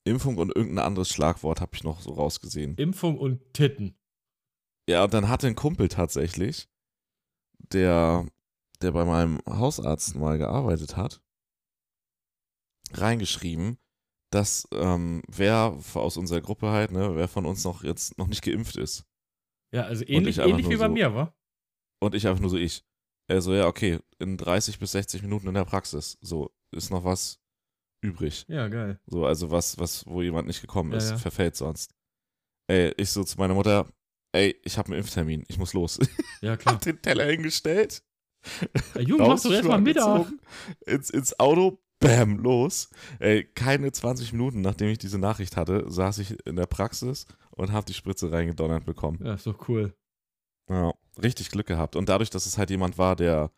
Impfung und irgendein anderes Schlagwort habe ich noch so rausgesehen. Impfung und Titten. Ja, und dann hatte ein Kumpel tatsächlich, der, der bei meinem Hausarzt mal gearbeitet hat, reingeschrieben, dass ähm, wer aus unserer Gruppe halt, ne, wer von uns noch jetzt noch nicht geimpft ist. Ja, also ähnlich, ähnlich wie bei so- mir, wa? Und ich einfach nur so ich. Er so, ja, okay, in 30 bis 60 Minuten in der Praxis. So, ist noch was übrig. Ja, geil. So, also was, was, wo jemand nicht gekommen Ja, ist, ja. verfällt sonst. Ey, ich so zu meiner Mutter, ey, ich habe einen Impftermin, ich muss los. Ja, klar. hab den Teller hingestellt. Ja, Junge, machst du erst mal Mittag. Ins, ins Auto, bam, los. Ey, keine 20 Minuten, nachdem ich diese Nachricht hatte, saß ich in der Praxis und habe die Spritze reingedonnert bekommen. Ja, ist doch cool. Ja, richtig Glück gehabt. Und dadurch, dass es halt jemand war, der,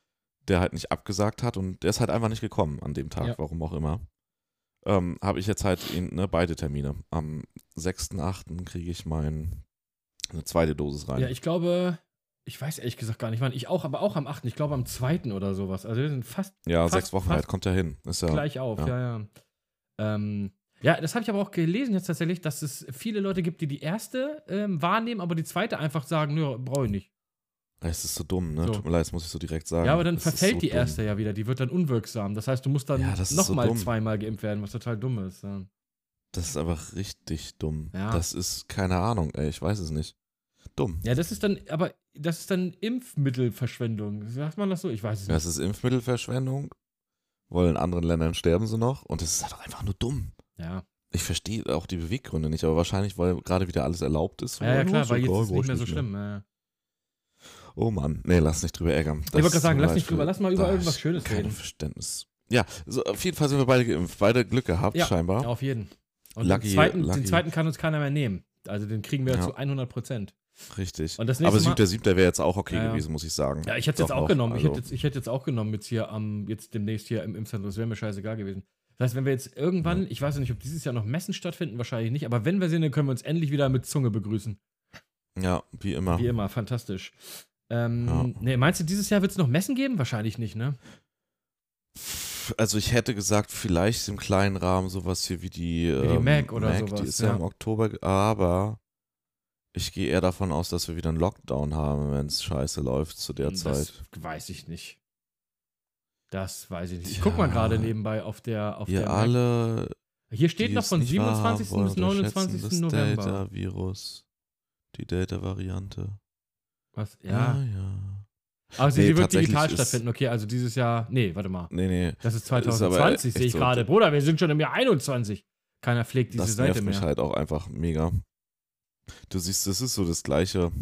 der halt nicht abgesagt hat und der ist halt einfach nicht gekommen an dem Tag, Ja. warum auch immer, ähm, habe ich jetzt halt ihn, ne, beide Termine. Am 6.8. kriege ich mein, eine zweite Dosis rein. Ja, ich glaube, ich weiß ehrlich gesagt gar nicht wann. Ich auch, aber auch am 8. Ich glaube am 2. oder sowas. Also wir sind fast ja, fast- sechs Wochen halt, kommt ja hin. Ist ja, gleich auf. ja. Ja, ja. Ähm, ja, das habe ich aber auch gelesen jetzt tatsächlich, dass es viele Leute gibt, die die erste ähm, wahrnehmen, aber die zweite einfach sagen, nö, brauche ich nicht. Es ist so dumm, ne? So. Tut mir leid, das muss ich so direkt sagen. Ja, aber dann ist verfällt so die dumm. erste ja wieder. Die wird dann unwirksam. Das heißt, du musst dann Ja, das so nochmal dumm. zweimal geimpft werden, was total dumm ist. Ja. Das ist einfach richtig dumm. Ja. Das ist keine Ahnung, ey, ich weiß es nicht. Dumm. ja, das ist dann, aber das ist dann Impfmittelverschwendung. Sagt man das so? Ich weiß es Das nicht. ist Impfmittelverschwendung. Weil in anderen Ländern sterben sie noch. Und das ist halt einfach nur dumm. Ja. Ich verstehe auch die Beweggründe nicht, aber wahrscheinlich, weil gerade wieder alles erlaubt ist. Ja, ja, klar, weil jetzt egal, ist es nicht ich mehr so schlimm. Ja. Oh Mann, nee, lass nicht drüber ärgern. Ich wollte gerade sagen, lass nicht drüber, lass mal über irgendwas Schönes kein reden. Verständnis. Ja, so, auf jeden Fall sind wir beide geimpft. Beide Glück gehabt, Ja, scheinbar. Auf jeden. Und Lucky- den, zweiten, den zweiten kann uns keiner mehr nehmen. Also den kriegen wir Ja. zu 100 Prozent. Richtig. Aber Mal- siebter, siebter wäre jetzt auch okay Ja, ja. gewesen, muss ich sagen. Ja, ich hätte es jetzt auch noch, genommen. Ich, also- hätte jetzt, ich hätte jetzt auch genommen, jetzt hier am, jetzt demnächst hier im Impfzentrum. Das wäre mir scheißegal gewesen. Das heißt, wenn wir jetzt irgendwann, ich weiß ja nicht, ob dieses Jahr noch Messen stattfinden, wahrscheinlich nicht, aber wenn wir sind, dann können wir uns endlich wieder mit Zunge begrüßen. Ja, wie immer. Wie immer, fantastisch. Ähm, Ja. nee, meinst du, dieses Jahr wird es noch Messen geben? Wahrscheinlich nicht, ne? Also ich hätte gesagt, vielleicht im kleinen Rahmen sowas hier wie die, Wie die ähm, Mac oder Die sowas, ist ja, ja. im Oktober, aber ich gehe eher davon aus, dass wir wieder einen Lockdown haben, wenn es scheiße läuft zu der das Zeit. weiß ich nicht. Das weiß ich nicht. Ich guck mal gerade nebenbei auf der auf Ihr der Mac. alle, Hier steht noch von nicht wahrhaben 27. wollen, bis unterschätzen 29. das November. Delta-Virus, die Delta-Variante. Was? Ja, Ja. ja. Aber sie Nee, wird digital stattfinden. Okay, also dieses Jahr. Nee, warte mal. Nee, nee. Das ist Ist aber 2020, sehe ich so. gerade. Bruder, wir sind schon im Jahr 21. Keiner pflegt diese das Seite nervt mich mehr. halt auch einfach mega. Du siehst, das ist so das Gleiche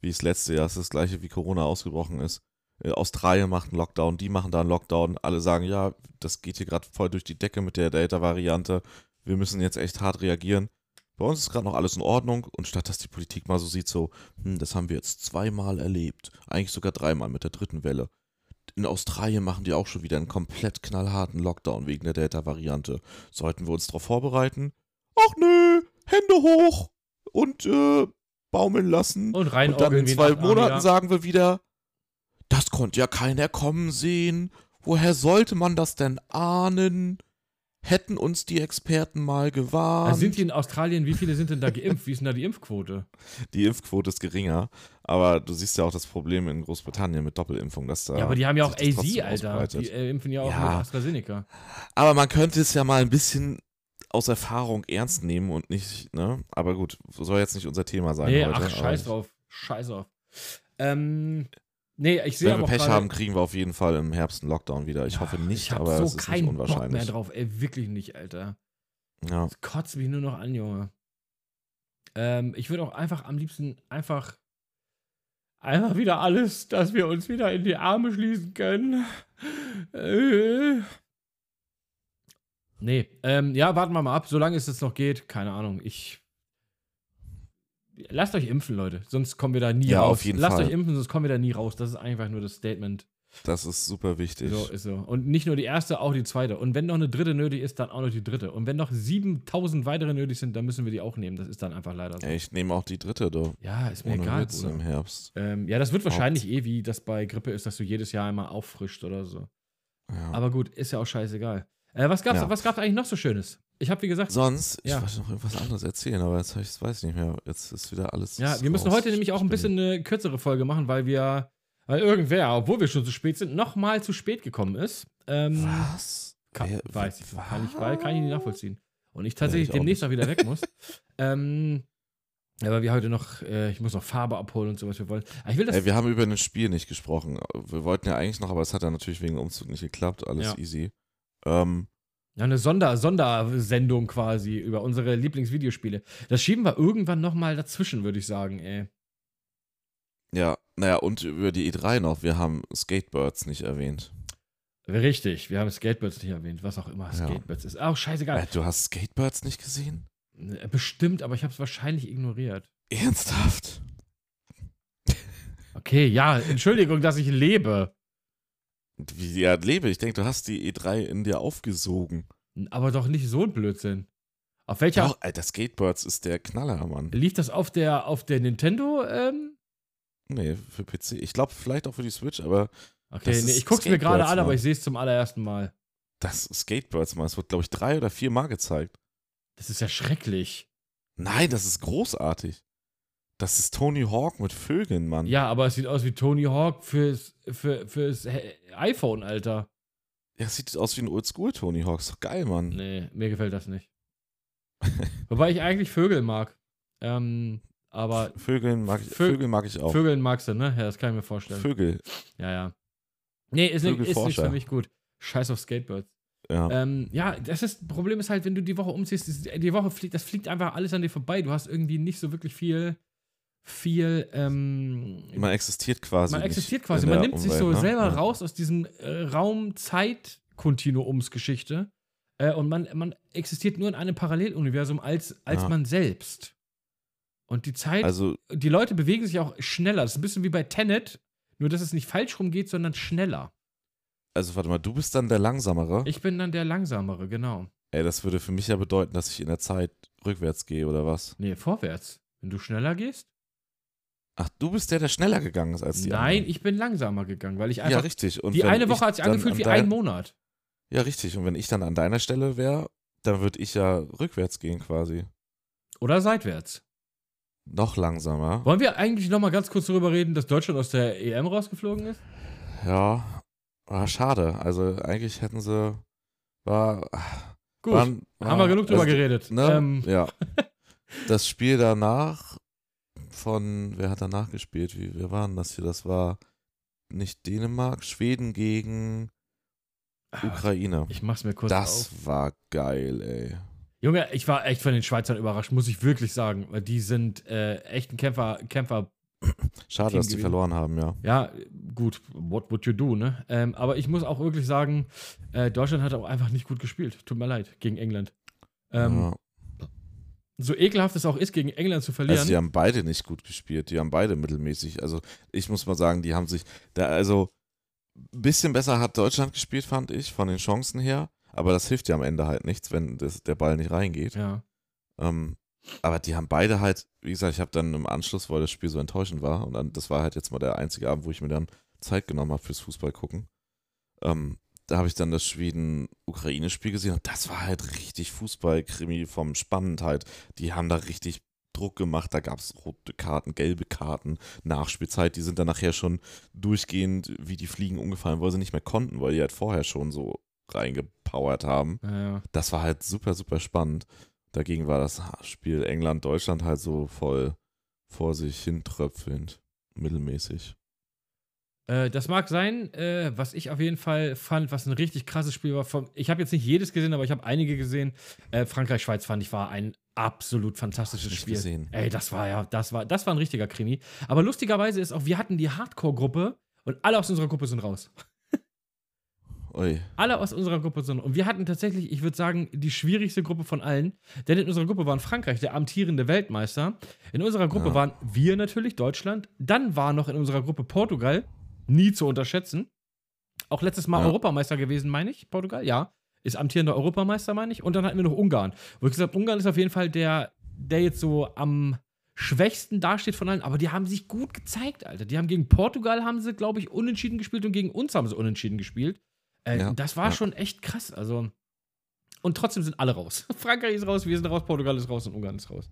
wie das letzte Jahr. Es ist das Gleiche, wie Corona ausgebrochen ist. Äh, Australien macht einen Lockdown, die machen da einen Lockdown. Alle sagen, ja, das geht hier gerade voll durch die Decke mit der Delta-Variante. Wir müssen jetzt echt hart reagieren. Bei uns ist gerade noch alles in Ordnung und statt dass die Politik mal so sieht, so, hm, das haben wir jetzt zweimal erlebt, eigentlich sogar dreimal mit der dritten Welle. In Australien machen die auch schon wieder einen komplett knallharten Lockdown wegen der Delta-Variante. Sollten wir uns darauf vorbereiten? Ach nö, Hände hoch und äh, baumeln lassen. Und rein Und dann in zwei Monaten Armia. sagen wir wieder, das konnte ja keiner kommen sehen. Woher sollte man das denn ahnen? Hätten uns die Experten mal gewarnt. Also sind die in Australien, wie viele sind denn da geimpft? Wie ist denn da die Impfquote? die Impfquote ist geringer, aber du siehst ja auch das Problem in Großbritannien mit Doppelimpfung, dass da Ja, aber die haben ja auch AZ, Alter. ausbreitet. Die äh, impfen ja auch Ja. mit AstraZeneca. Aber man könnte es ja mal ein bisschen aus Erfahrung ernst nehmen und nicht, ne? Aber gut, soll jetzt nicht unser Thema sein Nee, heute. ach, scheiß drauf. Scheiß drauf. Ähm, nee, ich sehe Wenn aber wir Pech gerade- haben, kriegen wir auf jeden Fall im Herbst einen Lockdown wieder. Ich hoffe nicht, ich aber so es ist nicht keinen Bock mehr unwahrscheinlich. drauf, ey, wirklich nicht, Alter. Ja. Das kotzt mich nur noch an, Junge. Ähm, ich würde auch einfach am liebsten einfach einfach wieder alles, dass wir uns wieder in die Arme schließen können. Äh. Nee, ähm, ja, warten wir mal ab, solange es jetzt noch geht. Keine Ahnung, ich. Lasst euch impfen, Leute, sonst kommen wir da nie Ja, raus. auf jeden Lasst Fall. euch impfen, sonst kommen wir da nie raus. Das ist einfach nur das Statement. Das ist super wichtig. So ist so. Und nicht nur die erste, auch die zweite. Und wenn noch eine dritte nötig ist, dann auch noch die dritte. Und wenn noch 7000 weitere nötig sind, dann müssen wir die auch nehmen. Das ist dann einfach leider so. Ich nehme auch die dritte, du. Ja, ist mir Ohne egal. Witz im Herbst. Ähm, ja, das wird wahrscheinlich eh, wie das bei Grippe ist, dass du jedes Jahr einmal auffrischt oder so. Ja. Aber gut, ist ja auch scheißegal. Äh, was gab's, Ja. was gab's eigentlich noch so Schönes? Ich habe wie gesagt, Sonst, ich Ja. wollte noch irgendwas anderes erzählen, aber jetzt ich, weiß ich nicht mehr. Jetzt ist wieder alles. ja, wir müssen heute nämlich auch ein bisschen eine kürzere Folge machen, weil wir, weil irgendwer, obwohl wir schon zu spät sind, nochmal zu spät gekommen ist. Ähm, Was? Kann, Wer- weiß ich, was? kann ich, weil- kann ich nicht nachvollziehen. Und ich tatsächlich ich auch demnächst auch wieder weg muss. ähm, ja, weil wir heute noch, äh, ich muss noch Farbe abholen und so, was wir wollen. Aber ich will das. Ey, wir haben über ein Spiel nicht gesprochen. Wir wollten ja eigentlich noch, aber es hat ja natürlich wegen Umzug nicht geklappt. Alles Ja. easy. Ähm, ja, eine Sonder, Sondersendung quasi über unsere Lieblingsvideospiele. Das schieben wir irgendwann nochmal dazwischen, würde ich sagen, ey. ja, naja, und über die E3 noch. Wir haben Skatebirds nicht erwähnt. Richtig, wir haben Skatebirds nicht erwähnt, was auch immer Ja. Skatebirds ist. Auch scheißegal. Äh, du hast Skatebirds nicht gesehen? Äh, Bestimmt, aber ich habe es wahrscheinlich ignoriert. Ernsthaft? Okay, ja, Entschuldigung, dass ich lebe. Wie ja, lebe. Ich denke, du hast die E3 in dir aufgesogen. Aber doch nicht so ein Blödsinn. Auf welcher. Ja, Alter, Skatebirds ist der Knaller, Mann. Lief das auf der, auf der Nintendo? Ähm? Nee, für PC. Ich glaube, vielleicht auch für die Switch, aber Okay, nee, ich guck's mir gerade an, aber ich sehe es zum allerersten Mal. das Skatebirds, Mann. Es wird, glaube ich, drei oder vier Mal gezeigt. Das ist ja schrecklich. Nein, das ist großartig. Das ist Tony Hawk mit Vögeln, Mann. Ja, aber es sieht aus wie Tony Hawk fürs, für, fürs iPhone, Alter. Ja, es sieht aus wie ein Oldschool Tony Hawk. Ist doch geil, Mann. Nee, mir gefällt das nicht. Wobei ich eigentlich Vögel mag. Ähm, aber Vögeln mag ich, Vö- Vögel mag ich auch. Vögeln magst du, ne? Ja, das kann ich mir vorstellen. Vögel, Ja, ja. Nee, ist, nicht, ist nicht für mich gut. Scheiß auf Skatebirds. ja. Ähm, ja, das ist, Problem ist halt, wenn du die Woche umziehst, die Woche fliegt, das fliegt einfach alles an dir vorbei. Du hast irgendwie nicht so wirklich viel, viel, ähm, man existiert quasi. man existiert quasi. Man nimmt sich Umwelt, so ne? selber Ja. raus aus diesem äh, Raum-Zeit-Kontinuumsgeschichte. Äh, und man, man existiert nur in einem Paralleluniversum als, als Ja. man selbst. Und die Zeit, Also, die Leute bewegen sich auch schneller. Das ist ein bisschen wie bei Tenet, nur dass es nicht falsch rumgeht, sondern schneller. also warte mal, du bist dann der Langsamere. Ich bin dann der Langsamere, genau. Ey, das würde für mich ja bedeuten, dass ich in der Zeit rückwärts gehe, oder was? Nee, vorwärts. Wenn du schneller gehst? Ach, du bist der, der schneller gegangen ist als die Nein, anderen. ich bin langsamer gegangen, weil ich Ja, einfach. richtig. Und die eine Woche hat sich angefühlt an wie dein- ein Monat. Ja, richtig. Und wenn ich dann an deiner Stelle wäre, dann würde ich ja rückwärts gehen quasi. Oder seitwärts. Noch langsamer. Wollen wir eigentlich noch mal ganz kurz darüber reden, dass Deutschland aus der EM rausgeflogen ist? Ja, war schade. Also eigentlich hätten sie. War. Gut, waren, war, haben wir genug drüber also, geredet. Ne? Ähm, Ja. Das Spiel danach von, wer hat danach gespielt? Wie, wer war denn das hier? Das war nicht Dänemark, Schweden gegen Ukraine. ich mach's mir kurz Das auf. war geil, ey. Junge, ich war echt von den Schweizern überrascht, muss ich wirklich sagen. Weil die sind äh, echt ein Kämpfer, Kämpfer. Schade, Team dass die verloren haben, ja. Ja, gut, what would you do, ne? Ähm, aber ich muss auch wirklich sagen, äh, Deutschland hat auch einfach nicht gut gespielt. Tut mir leid, gegen England. Ähm, ja. So ekelhaft es auch ist, gegen England zu verlieren. Also die haben beide nicht gut gespielt, die haben beide mittelmäßig. Also ich muss mal sagen, die haben sich, da, also ein bisschen besser hat Deutschland gespielt, fand ich, von den Chancen her. Aber das hilft ja am Ende halt nichts, wenn das, der Ball nicht reingeht. ja. Ähm, aber die haben beide halt, wie gesagt, ich habe dann im Anschluss, weil das Spiel so enttäuschend war, und dann, das war halt jetzt mal der einzige Abend, wo ich mir dann Zeit genommen habe fürs Fußball gucken. Ähm, da habe ich dann das Schweden-Ukraine-Spiel gesehen und das war halt richtig Fußball-Krimi vom Spannendheit. Die haben da richtig Druck gemacht, da gab es rote Karten, gelbe Karten, Nachspielzeit, die sind dann nachher schon durchgehend wie die Fliegen umgefallen, weil sie nicht mehr konnten, weil die halt vorher schon so reingepowert haben Ja, ja. das war halt super, super spannend. Dagegen war das Spiel England-Deutschland halt so voll vor sich hintröpfelnd, mittelmäßig. Äh, das mag sein, äh, was ich auf jeden Fall fand, was ein richtig krasses Spiel war. Vom, ich habe jetzt nicht jedes gesehen, aber ich habe einige gesehen. Äh, Frankreich-Schweiz fand ich war ein absolut fantastisches Spiel. gesehen. Ey, das war ja, das war, das war ein richtiger Krimi. Aber lustigerweise ist auch, wir hatten die Hardcore-Gruppe und alle aus unserer Gruppe sind raus. Ui. Alle aus unserer Gruppe sind. Und wir hatten tatsächlich, ich würde sagen, die schwierigste Gruppe von allen. Denn in unserer Gruppe waren Frankreich, der amtierende Weltmeister. In unserer Gruppe Ja. waren wir natürlich, Deutschland. Dann war noch in unserer Gruppe Portugal. Nie zu unterschätzen. Auch letztes Mal Ja. Europameister gewesen, meine ich. Portugal, ja. Ist amtierender Europameister, meine ich. Und dann hatten wir noch Ungarn. Wo ich gesagt habe, Ungarn ist auf jeden Fall der, der jetzt so am schwächsten dasteht von allen. Aber die haben sich gut gezeigt, Alter. Die haben gegen Portugal, haben sie, glaube ich, unentschieden gespielt und gegen uns haben sie unentschieden gespielt. Äh, Ja, das war ja. schon echt krass. Also. Und trotzdem sind alle raus. Frankreich ist raus, wir sind raus, Portugal ist raus und Ungarn ist raus.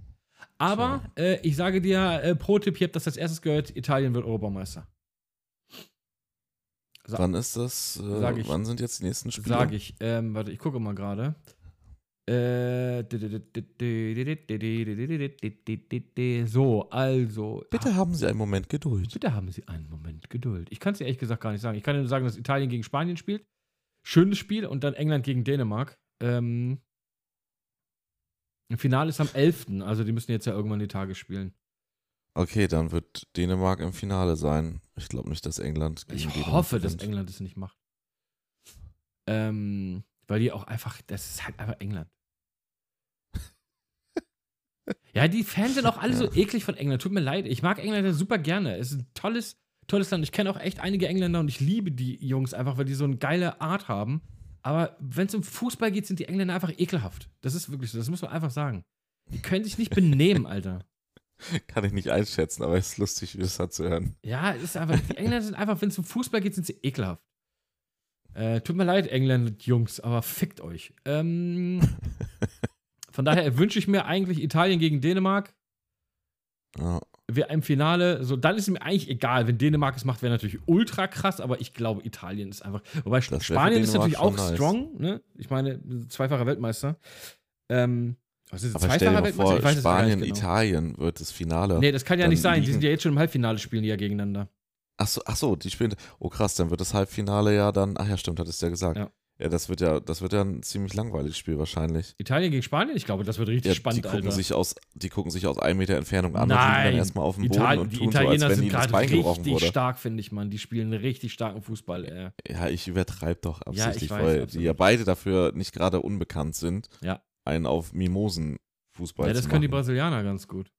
Aber äh, ich sage dir, äh, Pro-Tipp, ihr habt das als erstes gehört, Italien wird Europameister. Sa Wann ist das? Äh, Sag ich. Wann sind jetzt die nächsten Spiele? Sage ich. Ähm, warte, ich gucke mal gerade. Äh, so, also. Bitte haben Sie einen Moment Geduld. Bitte haben Sie einen Moment Geduld. Ich kann es dir ehrlich gesagt gar nicht sagen. Ich kann nur sagen, dass Italien gegen Spanien spielt. Schönes Spiel und dann England gegen Dänemark. Ähm, Im Finale ist am 11. Also die müssen jetzt ja irgendwann die Tage spielen. Okay, dann wird Dänemark im Finale sein. Ich glaube nicht, dass England Ich hoffe, dass. England es nicht macht. Ähm, weil die auch einfach, das ist halt einfach England. ja, die Fans sind auch alle so eklig von England. Tut mir leid. Ich mag Engländer super gerne. Es ist ein tolles, tolles Land. Ich kenne auch echt einige Engländer und ich liebe die Jungs einfach, weil die so eine geile Art haben. Aber wenn es um Fußball geht, sind die Engländer einfach ekelhaft. Das ist wirklich so. Das muss man einfach sagen. Die können sich nicht benehmen, Alter. Kann ich nicht einschätzen, aber es ist lustig, wie das hat zu hören. Ja, es ist einfach, die Engländer sind einfach, wenn es um Fußball geht, sind sie ekelhaft. Äh, tut mir leid, Engländer, Jungs, aber fickt euch. Ähm, von daher wünsche ich mir eigentlich Italien gegen Dänemark. Ja. Wir im Finale, so dann ist es mir eigentlich egal. Wenn Dänemark es macht, wäre natürlich ultra krass, aber ich glaube, Italien ist einfach. Wobei Spanien ist natürlich auch nice. strong, ne? Ich meine, zweifacher Weltmeister. Ähm, was ist Aber stell dir vor, weiß Spanien, genau. Italien wird das Finale. Nee, das kann ja nicht sein. Die liegen- sind ja jetzt schon im Halbfinale, spielen die ja gegeneinander. Ach so, ach so, die spielen. Oh krass, dann wird das Halbfinale ja dann. Ach ja, stimmt, hattest du ja gesagt. Ja. Ja, das wird ja, das wird ja ein ziemlich langweiliges Spiel wahrscheinlich. Italien gegen Spanien? Ich glaube, das wird richtig Ja, spannend, die gucken Alter. sich aus, die gucken sich aus einem Meter Entfernung an und liegen Nein, dann erstmal auf dem Boden Italien, und die tun so, als Italiener wenn sind das gerade richtig wurde. stark, finde ich, Mann. Die spielen richtig starken Fußball. Äh. Ja, ich übertreibe doch absichtlich, weiß, weil die absolut. ja beide dafür nicht gerade unbekannt sind, Ja. Einen auf Mimosen-Fußball Ja, das können die. Brasilianer ganz gut.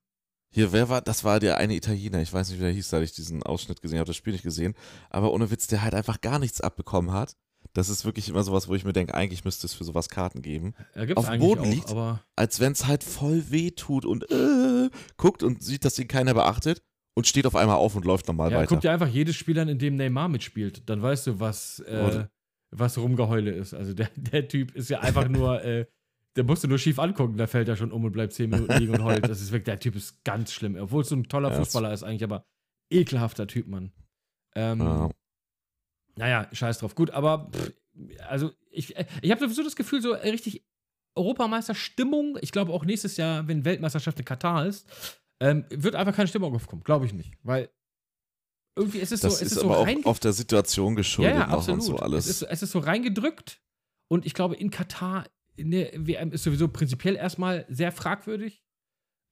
Hier, wer war, das war der eine Italiener, ich weiß nicht, wie der hieß, da ich diesen Ausschnitt gesehen habe, das Spiel nicht gesehen, aber ohne Witz, der halt einfach gar nichts abbekommen hat. Das ist wirklich immer sowas, wo ich mir denke, eigentlich müsste es für sowas Karten geben. Ja, gibt's Auf dem Boden auch, liegt? aber Als wenn es halt voll weh tut und äh, guckt und sieht, dass ihn keiner beachtet und steht auf einmal auf und läuft normal ja, weiter. guck dir einfach jedes Spiel an, in dem Neymar mitspielt. Dann weißt du, was, äh, was Rumgeheule ist. Also der, der Typ ist ja einfach nur, äh, der musst du nur schief angucken, da fällt er schon um und bleibt 10 Minuten liegen und heult. Das ist wirklich, der Typ ist ganz schlimm. Obwohl es so ein toller Ja, Fußballer ist eigentlich, aber ekelhafter Typ, Mann. Ähm, Ja. Naja, scheiß drauf. Gut, aber pff, also ich, äh, ich habe sowieso das Gefühl, so äh, richtig Europameisterstimmung, ich glaube auch nächstes Jahr, wenn Weltmeisterschaft in Katar ist, ähm, wird einfach keine Stimmung aufkommen. Glaube ich nicht. Weil irgendwie ist es Das so, es ist, ist so aber auch reinge- auf der Situation geschuldet ja, ja, noch absolut. und so alles. Es, ist, es ist so reingedrückt und ich glaube, in Katar eine WM ist sowieso prinzipiell erstmal sehr fragwürdig,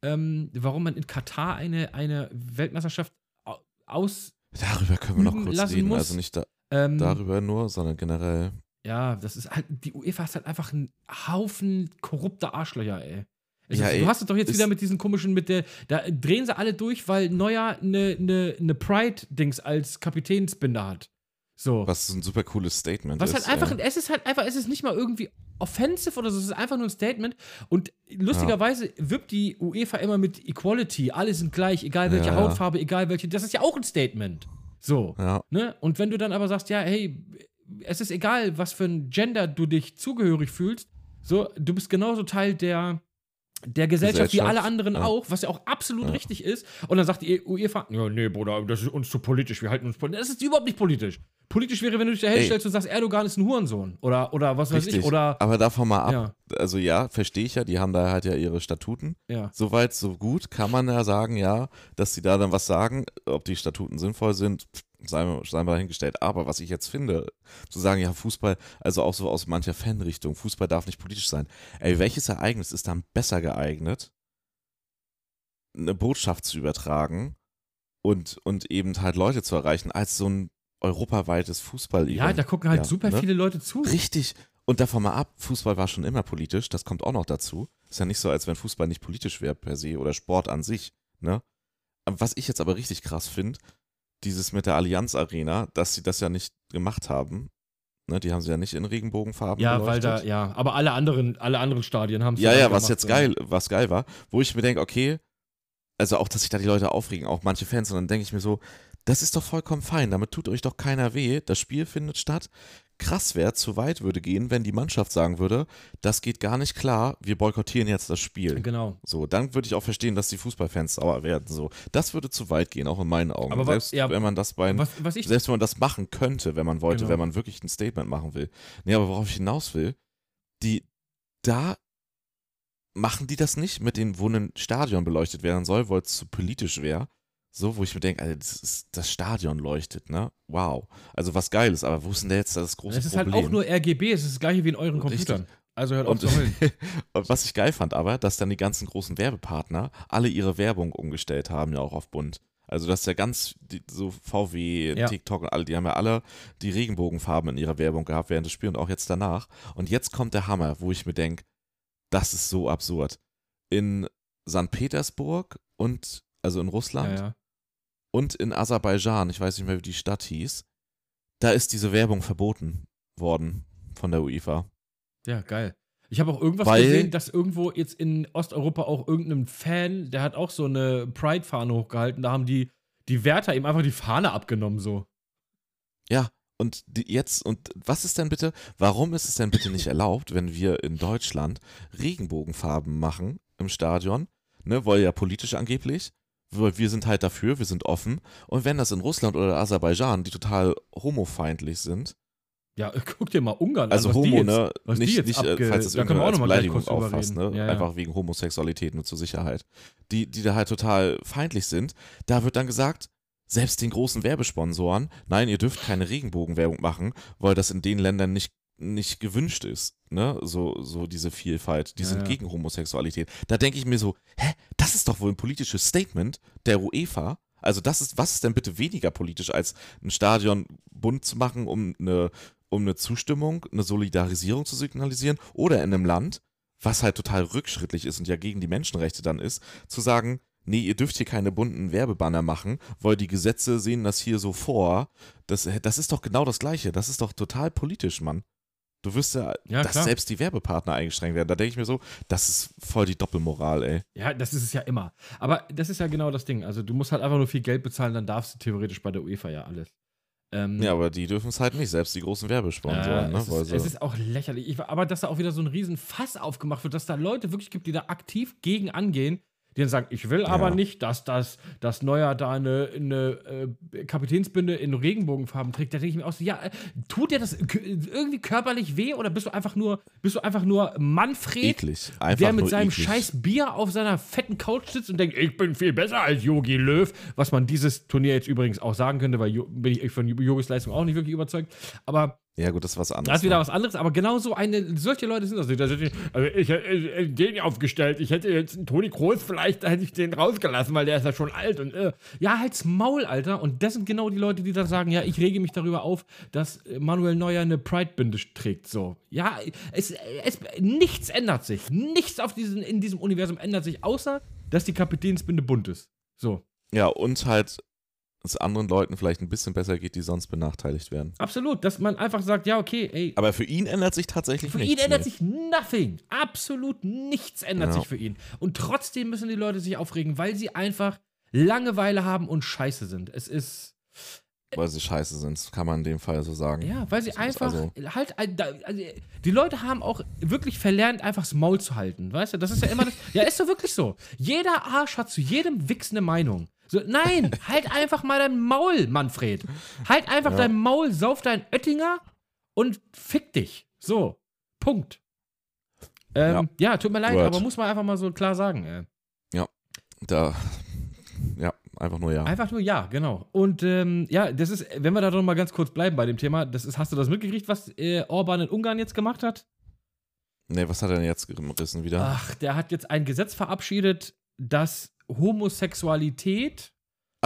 ähm, warum man in Katar eine, eine Weltmeisterschaft au- aus. Darüber können wir noch kurz reden. muss. Also nicht da, Ähm, darüber nur, sondern generell. Ja, das ist halt, die UEFA ist halt einfach ein Haufen korrupter Arschlöcher, ey. Ja, ist, ey, du hast es doch jetzt wieder mit diesen komischen, mit der, da drehen sie alle durch, weil Neuer eine ne, ne Pride-Dings als Kapitänsbinder hat. So. Was ein super cooles Statement Was ist. halt einfach, ey. es ist halt einfach, es ist nicht mal irgendwie offensive oder so, es ist einfach nur ein Statement. Und lustigerweise wirbt die UEFA immer mit Equality, alle sind gleich, egal welche Ja. Hautfarbe, egal welche, das ist ja auch ein Statement. So. Ja. Ne? Und wenn du dann aber sagst, ja, hey, es ist egal, was für ein Gender du dich zugehörig fühlst, so, du bist genauso Teil der, der Gesellschaft, wie alle anderen ja. auch, was ja auch absolut Ja. richtig ist. Und dann sagt die UEFA, ja, nee, Bruder, das ist uns zu politisch, wir halten uns politisch. Das ist überhaupt nicht politisch. Politisch wäre, wenn du dich da hinstellst und sagst, Erdogan ist ein Hurensohn. Oder, oder was weiß Richtig. ich. Oder, Aber davon mal ab. ja, Also ja, verstehe ich ja, die haben da halt ja ihre Statuten. ja. Soweit, so gut kann man ja sagen, ja, dass sie da dann was sagen, ob die Statuten sinnvoll sind, pff, sei, sei mal dahingestellt. Aber was ich jetzt finde, zu sagen, ja, Fußball, also auch so aus mancher Fanrichtung, Fußball darf nicht politisch sein. Ey, welches Ereignis ist dann besser geeignet, eine Botschaft zu übertragen und, und eben halt Leute zu erreichen, als so ein europaweites fußball Ja, da gucken halt Ja, super ne? viele Leute zu. Richtig. Und davon mal ab, Fußball war schon immer politisch, das kommt auch noch dazu. Ist ja nicht so, als wenn Fußball nicht politisch wäre per se oder Sport an sich, ne? Was ich jetzt aber richtig krass finde, dieses mit der Allianz Arena, dass sie das ja nicht gemacht haben. Ne, die haben sie ja nicht in Regenbogenfarben Ja, weil da, beleuchtet. ja, aber alle anderen, alle anderen Stadien haben es Ja, ja, gemacht, was jetzt ja. geil, was geil war, wo ich mir denke, okay, also auch, dass sich da die Leute aufregen, auch manche Fans, und dann denke ich mir so, das ist doch vollkommen fein, damit tut euch doch keiner weh, das Spiel findet statt. Krass wäre, zu weit würde gehen, wenn die Mannschaft sagen würde, das geht gar nicht klar, wir boykottieren jetzt das Spiel. Genau. So, dann würde ich auch verstehen, dass die Fußballfans sauer werden. So, das würde zu weit gehen, auch in meinen Augen. Aber was- selbst ja, wenn man das bei Was, was selbst wenn man das machen könnte, wenn man wollte, Genau. wenn man wirklich ein Statement machen will. Nee, aber worauf ich hinaus will, die, da machen die das nicht mit den, wo ein Stadion beleuchtet werden soll, weil es zu politisch wäre. So, wo ich mir denke, Alter, das, ist, das Stadion leuchtet, ne? Wow. Also was geil ist, aber wo ist denn da jetzt das große Es ist Problem? halt auch nur RGB, es ist das gleiche wie in euren Richtig. Computern. Also hört auf Und, zu heulen. und was ich geil fand aber, dass dann die ganzen großen Werbepartner alle ihre Werbung umgestellt haben, ja auch auf bunt. Also dass ja ganz, die, so VW, Ja. TikTok und alle, die haben ja alle die Regenbogenfarben in ihrer Werbung gehabt während des Spiels und auch jetzt danach. Und jetzt kommt der Hammer, wo ich mir denke, das ist so absurd. In St. Petersburg und, also in Ja, Russland ja. Und in Aserbaidschan, ich weiß nicht mehr, wie die Stadt hieß, da ist diese Werbung verboten worden von der UEFA. ja, geil. Ich habe auch irgendwas Weil- gesehen, dass irgendwo jetzt in Osteuropa auch irgendein Fan, der hat auch so eine Pride-Fahne hochgehalten, da haben die, die Wärter ihm einfach die Fahne abgenommen, so. Ja, und jetzt, und was ist denn bitte, warum ist es denn bitte nicht erlaubt, wenn wir in Deutschland Regenbogenfarben machen im Stadion, ne, weil ja politisch angeblich, wir sind halt dafür, wir sind offen, und wenn das in Russland oder Aserbaidschan, die total homofeindlich sind, Ja, guck dir mal Ungarn also an, die Homo, jetzt, ne, nicht, nicht äh, falls es da irgendwer auch als Beleidigung auffasst, ne, Ja, ja. einfach wegen Homosexualität nur zur Sicherheit, die, die da halt total feindlich sind, da wird dann gesagt, selbst den großen Werbesponsoren, nein, ihr dürft keine Regenbogenwerbung machen, weil das in den Ländern nicht, nicht gewünscht ist, ne, so, so diese Vielfalt, die Ja, sind ja. gegen Homosexualität. Da denke ich mir so, hä, das ist doch wohl ein politisches Statement der UEFA, also das ist, was ist denn bitte weniger politisch, als ein Stadion bunt zu machen, um eine, um eine Zustimmung, eine Solidarisierung zu signalisieren oder in einem Land, was halt total rückschrittlich ist und ja gegen die Menschenrechte dann ist, zu sagen, nee, ihr dürft hier keine bunten Werbebanner machen, weil die Gesetze sehen das hier so vor. Das, das ist doch genau das Gleiche. Das ist doch total politisch, Mann. Du wirst ja, Ja, dass klar. selbst die Werbepartner eingeschränkt werden. Da denke ich mir so, das ist voll die Doppelmoral, ey. Ja, das ist es ja immer. Aber das ist ja genau das Ding. Also du musst halt einfach nur viel Geld bezahlen, dann darfst du theoretisch bei der UEFA ja alles. Ähm, Ja, aber die dürfen es halt nicht, selbst die großen Werbesponsoren, Ja, ne? es, ist, sie- es ist auch lächerlich. Ich, aber dass da auch wieder so ein riesen Fass aufgemacht wird, dass da Leute wirklich gibt, die da aktiv gegen angehen, die dann sagen, ich will aber Ja. nicht, dass das dass Neuer da eine, eine äh, Kapitänsbinde in Regenbogenfarben trägt. Da denke ich mir auch so, ja, äh, tut dir das irgendwie körperlich weh oder bist du einfach nur, bist du einfach nur Manfred? eklig. Einfach der mit seinem eklig. scheiß Bier auf seiner fetten Couch sitzt und denkt, ich bin viel besser als Yogi Löw. Was man dieses Turnier jetzt übrigens auch sagen könnte, weil Jo- bin ich von Jogis Leistung auch nicht wirklich überzeugt. Aber Ja, gut, das ist was Das anderes. ist wieder ne? was anderes, aber genau so eine, solche Leute sind das nicht. Also ich hätte äh, den aufgestellt, ich hätte jetzt einen Toni Kroos, vielleicht hätte ich den rausgelassen, weil der ist ja schon alt und äh. ja, halt's Maul, Alter. Und das sind genau die Leute, die dann sagen, ja, ich rege mich darüber auf, dass äh, Manuel Neuer eine Pride-Binde trägt. So. Ja, es, es, nichts ändert sich. Nichts auf diesen, in diesem Universum ändert sich, außer, dass die Kapitänsbinde bunt ist. So. Ja, und halt es anderen Leuten vielleicht ein bisschen besser geht, die sonst benachteiligt werden. Absolut, dass man einfach sagt, ja, okay, ey, Aber für ihn ändert sich tatsächlich Für nichts. ihn ändert sich nothing. Absolut nichts ändert Ja. sich für ihn. Und trotzdem müssen die Leute sich aufregen, weil sie einfach Langeweile haben und scheiße sind. Es ist, Weil sie scheiße sind, kann man in dem Fall so sagen. ja, weil sie Das einfach also- halt, da- also, die Leute haben auch wirklich verlernt, einfach das Maul zu halten. Weißt du, das ist ja immer das, ja, ist doch wirklich so. Jeder Arsch hat zu jedem Wix eine Meinung. So, nein, halt einfach mal dein Maul, Manfred. Halt einfach Ja. dein Maul, sauf dein Oettinger und fick dich. So, Punkt. Ähm, ja. tut mir leid, Word. aber muss man einfach mal so klar sagen. Ey. Da, ja, einfach nur ja. Einfach nur ja, genau. Und ähm, ja, das ist, wenn wir da doch mal ganz kurz bleiben bei dem Thema, das ist, hast du das mitgekriegt, was äh, Orban in Ungarn jetzt gemacht hat? Nee, was hat er denn jetzt gerissen wieder? Ach, der hat jetzt ein Gesetz verabschiedet, dass Homosexualität,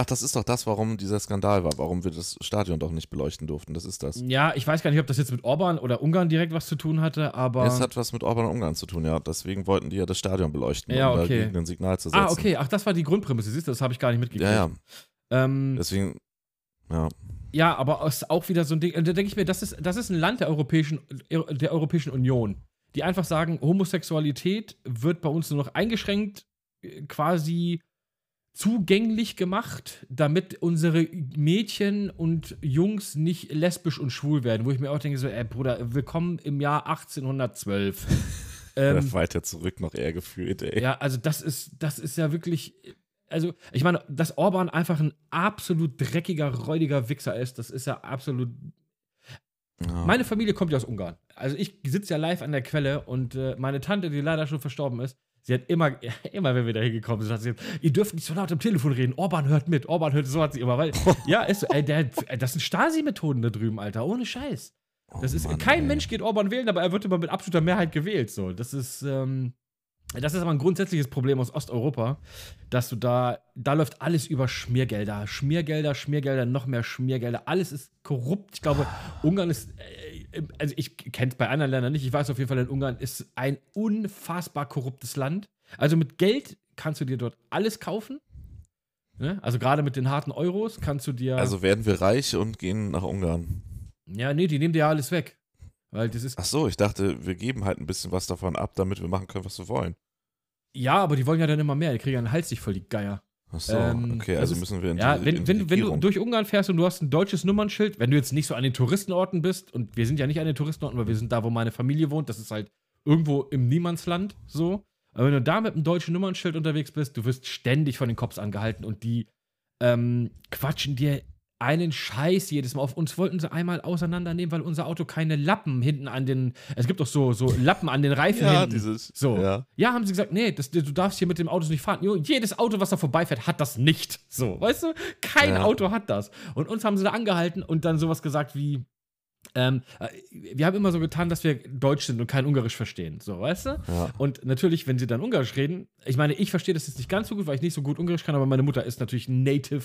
Ach, das ist doch das, warum dieser Skandal war, warum wir das Stadion doch nicht beleuchten durften. Das ist das. ja, ich weiß gar nicht, ob das jetzt mit Orban oder Ungarn direkt was zu tun hatte, aber. Es hat was mit Orban und Ungarn zu tun, ja. Deswegen wollten die ja das Stadion beleuchten, Ja, um okay. dagegen ein Signal zu setzen. ah, okay, ach, das war die Grundprämisse, siehst du, das habe ich gar nicht mitgekriegt. Ja, ja. Ähm, Deswegen, ja. Ja, aber es ist auch wieder so ein Ding. Da denke ich mir, das ist, das ist ein Land der Europäischen, der Europäischen Union, die einfach sagen, Homosexualität wird bei uns nur noch eingeschränkt, quasi zugänglich gemacht, damit unsere Mädchen und Jungs nicht lesbisch und schwul werden. Wo ich mir auch denke, so, ey Bruder, willkommen im Jahr 1812. ähm, weiter zurück noch eher gefühlt, ey. ja, also das ist, das ist ja wirklich. Also, ich meine, dass Orban einfach ein absolut dreckiger, räudiger Wichser ist, das ist ja absolut. Ja. Meine Familie kommt ja aus Ungarn. Also, ich sitze ja live an der Quelle und äh, meine Tante, die leider schon verstorben ist, sie hat immer, immer wenn wir da hingekommen sind, hat sie gesagt: Ihr dürft nicht so laut am Telefon reden. Orban hört mit. Orban hört, so hat sie immer. Weil, ja, ist so, ey, der, das sind Stasi-Methoden da drüben, Alter. Ohne Scheiß. Das Oh ist, Mann, kein ey. Mensch geht Orban wählen, aber er wird immer mit absoluter Mehrheit gewählt. So, das ist, ähm, das ist aber ein grundsätzliches Problem aus Osteuropa, dass du da, da läuft alles über Schmiergelder. Schmiergelder, Schmiergelder, noch mehr Schmiergelder. Alles ist korrupt. Ich glaube, Ungarn ist, äh, also ich kenne es bei anderen Ländern nicht. Ich weiß auf jeden Fall, in Ungarn ist ein unfassbar korruptes Land. Also mit Geld kannst du dir dort alles kaufen. Ne? Also gerade mit den harten Euros kannst du dir. Also werden wir reich und gehen nach Ungarn. ja, nee, die nehmen dir ja alles weg. Weil das ist. Ach so, ich dachte, wir geben halt ein bisschen was davon ab, damit wir machen können, was wir wollen. Ja, aber die wollen ja dann immer mehr. Die kriegen ja einen Hals sich voll die Geier. Ach so, Ähm, okay, also ist- müssen wir in Ja, wenn, in die wenn, wenn du durch Ungarn fährst und du hast ein deutsches Nummernschild, wenn du jetzt nicht so an den Touristenorten bist, und wir sind ja nicht an den Touristenorten, weil wir sind da, wo meine Familie wohnt, das ist halt irgendwo im Niemandsland so. Aber wenn du da mit einem deutschen Nummernschild unterwegs bist, du wirst ständig von den Cops angehalten und die ähm, quatschen dir einen Scheiß jedes Mal auf. Uns wollten sie einmal auseinandernehmen, weil unser Auto keine Lappen hinten an den. Es gibt doch so, so Lappen an den Reifen ja, hinten. dieses. So. Ja. Ja, haben sie gesagt, nee, das, du darfst hier mit dem Auto nicht fahren. Jo, jedes Auto, was da vorbeifährt, hat das nicht. So, weißt du? Kein Ja. Auto hat das. Und uns haben sie da angehalten und dann sowas gesagt wie, ähm, äh, wir haben immer so getan, dass wir Deutsch sind und kein Ungarisch verstehen. So, weißt du? Ja. Und natürlich, wenn sie dann Ungarisch reden, ich meine, ich verstehe das jetzt nicht ganz so gut, weil ich nicht so gut Ungarisch kann, aber meine Mutter ist natürlich Native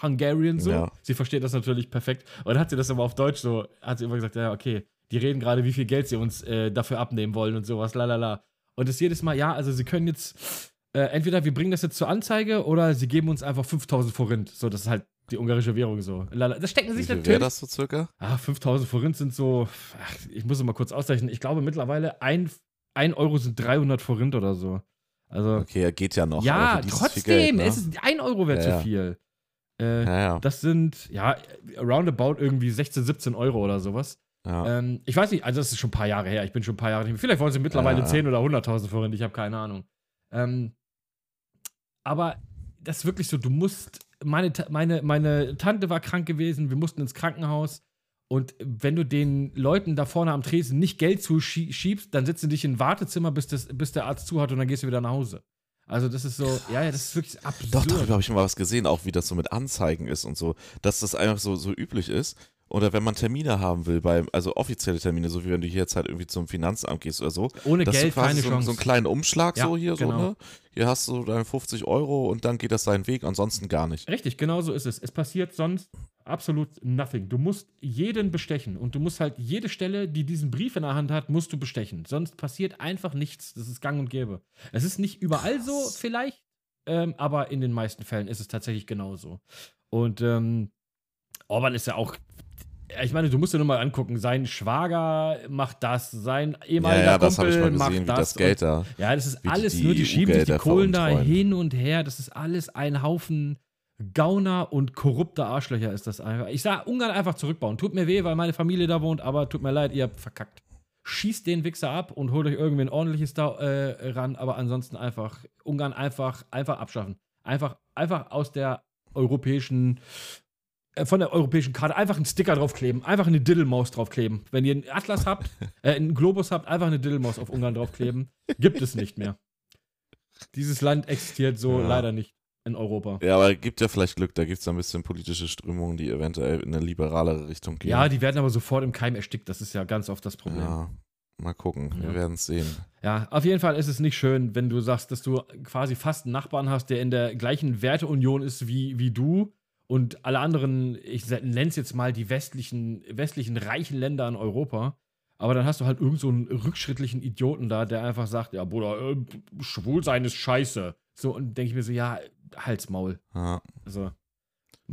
Hungarian so. Ja. Sie versteht das natürlich perfekt. Und dann hat sie das aber auf Deutsch so, hat sie immer gesagt, ja, okay, die reden gerade, wie viel Geld sie uns äh, dafür abnehmen wollen und sowas, lalala. Und das jedes Mal, ja, also sie können jetzt, äh, entweder wir bringen das jetzt zur Anzeige oder sie geben uns einfach 5000 Forint. So, das ist halt die ungarische Währung so. Lala. Das stecken Wie sich viel natürlich. wäre das so circa? Ah, 5000 Forint sind so, ach, ich muss es mal kurz ausrechnen. Ich glaube mittlerweile ein, ein Euro sind 300 Forint oder so. Also, Okay, er geht ja noch. ja, trotzdem, viel Geld, ne? es ist ein Euro wäre Ja, zu ja. Äh, Ja, ja. Das sind, ja, roundabout irgendwie 16, 17 Euro oder sowas. ja. Ähm, ich weiß nicht, also das ist schon ein paar Jahre her. Ich bin schon ein paar Jahre nicht mehr. Vielleicht wollen sie mittlerweile Ja. 10 oder 100.000 Forint, ich habe keine Ahnung. Ähm, aber das ist wirklich so, du musst, meine, meine, meine Tante war krank gewesen, wir mussten ins Krankenhaus. Und wenn du den Leuten da vorne am Tresen nicht Geld zuschiebst, dann setzen dich in ein Wartezimmer, bis, das, bis der Arzt zu hat und dann gehst du wieder nach Hause. Also das ist so, ja, ja, das ist wirklich absurd. Doch, darüber habe ich mal was gesehen, auch wie das so mit Anzeigen ist und so, dass das einfach so, so üblich ist. Oder wenn man Termine haben will, bei, also offizielle Termine, so wie wenn du hier jetzt halt irgendwie zum Finanzamt gehst oder so. Ohne dass Geld du quasi keine so, Chance. so einen kleinen Umschlag Ja, so hier, genau. so, ne? Hier hast du deine 50 Euro und dann geht das seinen Weg, ansonsten gar nicht. Richtig, genau so ist es. Es passiert sonst absolut nothing. Du musst jeden bestechen und du musst halt jede Stelle, die diesen Brief in der Hand hat, musst du bestechen. Sonst passiert einfach nichts. Das ist gang und gäbe. Es ist nicht überall so, Krass. vielleicht, ähm, aber in den meisten Fällen ist es tatsächlich genauso. Und ähm, Orban ist ja auch. Ich meine, du musst dir nur mal angucken, sein Schwager macht das, sein Ja, ehemaliger ja, das habe ich Kumpel mal macht gesehen, wie das. das Geld da. ja, das ist alles die nur, die schieben sich die Kohlen da hin und her. Das ist alles ein Haufen Gauner und korrupter Arschlöcher ist das einfach. Ich sag Ungarn einfach zurückbauen. Tut mir weh, weil meine Familie da wohnt, aber tut mir leid, ihr habt verkackt. Schießt den Wichser ab und holt euch irgendwie ein ordentliches da äh, ran, aber ansonsten einfach Ungarn einfach, einfach abschaffen. Einfach, einfach aus der europäischen, von der europäischen Karte einfach einen Sticker draufkleben, einfach eine Diddelmaus draufkleben. Wenn ihr einen Atlas habt, äh, einen Globus habt, einfach eine Diddelmaus auf Ungarn draufkleben. Gibt es nicht mehr. Dieses Land existiert so Ja. leider nicht in Europa. Ja, aber gibt ja vielleicht Glück, da gibt es ein bisschen politische Strömungen, die eventuell in eine liberalere Richtung gehen. Ja, die werden aber sofort im Keim erstickt. Das ist ja ganz oft das Problem. Ja. Ja, mal gucken, wir Ja. werden es sehen. auf jeden Fall ist es nicht schön, wenn du sagst, dass du quasi fast einen Nachbarn hast, der in der gleichen Werteunion ist wie, wie du und alle anderen, ich nenne es jetzt mal die westlichen, westlichen reichen Länder in Europa. Aber dann hast du halt irgend so einen rückschrittlichen Idioten da, der einfach sagt, ja, Bruder, äh, Schwulsein ist scheiße. So, und denke ich mir so, ja, halt's Maul. Ja. Also,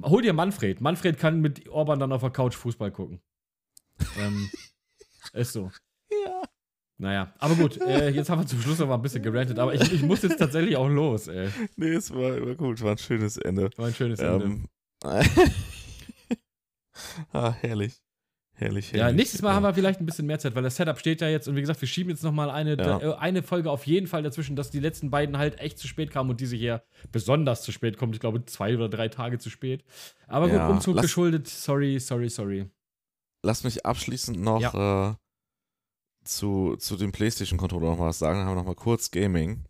hol dir Manfred. Manfred kann mit Orban dann auf der Couch Fußball gucken. ähm, ist so. ja. Naja, aber gut, äh, jetzt haben wir zum Schluss noch mal ein bisschen gerantet, aber ich, ich muss jetzt tatsächlich auch los, ey. Nee, es war, war gut, war ein schönes Ende. War ein schönes Ende. Ah, herrlich. Herrlich, herrlich. Ja, nächstes Mal haben wir vielleicht ein bisschen mehr Zeit, weil das Setup steht ja jetzt und wie gesagt, wir schieben jetzt noch mal eine, Ja. äh, eine Folge auf jeden Fall dazwischen, dass die letzten beiden halt echt zu spät kamen und diese hier besonders zu spät kommt. Ich glaube, zwei oder drei Tage zu spät. Aber gut, Ja, Umzug lass- geschuldet. Sorry, sorry, sorry. Lass mich abschließend noch äh, zu, zu dem PlayStation-Controller noch was sagen. Dann haben wir noch mal kurz Gaming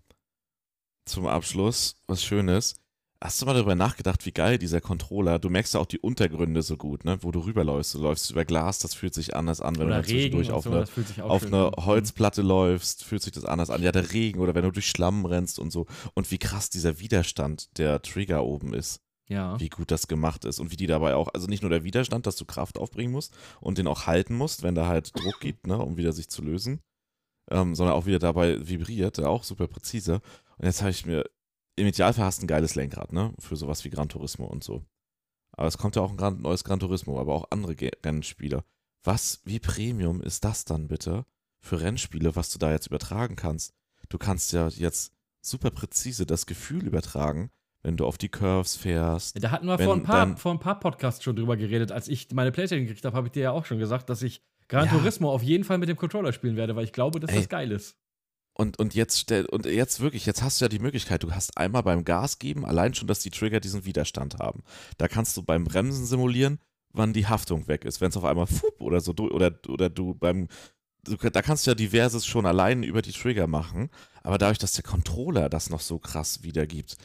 zum Abschluss. Was Schönes. Hast du mal darüber nachgedacht, wie geil dieser Controller, du merkst ja auch die Untergründe so gut, ne, wo du rüberläufst. Du läufst über Glas, das fühlt sich anders an, wenn Oder du dann zwischendurch auf so, eine, auf eine an. Holzplatte läufst, fühlt sich das anders an. Ja, der Regen oder wenn du durch Schlamm rennst und so. Und wie krass dieser Widerstand der Trigger oben ist. Ja. Wie gut das gemacht ist und wie die dabei auch, also nicht nur der Widerstand, dass du Kraft aufbringen musst und den auch halten musst, wenn da halt Druck gibt, ne, um wieder sich zu lösen, ähm, sondern auch wieder dabei vibriert, der auch super präzise. Und jetzt habe ich mir, im Idealfall hast du ein geiles Lenkrad, ne, für sowas wie Gran Turismo und so. Aber es kommt ja auch ein Gran, neues Gran Turismo, aber auch andere Ge Rennspiele. Was, wie Premium ist das dann bitte für Rennspiele, was du da jetzt übertragen kannst? Du kannst ja jetzt super präzise das Gefühl übertragen, wenn du auf die Curves fährst. Da hatten wir Wenn vor ein, paar, vor ein paar Podcasts schon drüber geredet. Als ich meine Playstation gekriegt habe, habe ich dir ja auch schon gesagt, dass ich Gran Ja. Turismo auf jeden Fall mit dem Controller spielen werde, weil ich glaube, dass Ey. das geil ist. Und, und jetzt stell, und jetzt wirklich, jetzt hast du ja die Möglichkeit, du hast einmal beim Gas geben, allein schon, dass die Trigger diesen Widerstand haben. Da kannst du beim Bremsen simulieren, wann die Haftung weg ist. Wenn es auf einmal fup oder so oder, oder du beim du, da kannst du ja diverses schon allein über die Trigger machen, aber dadurch, dass der Controller das noch so krass wiedergibt,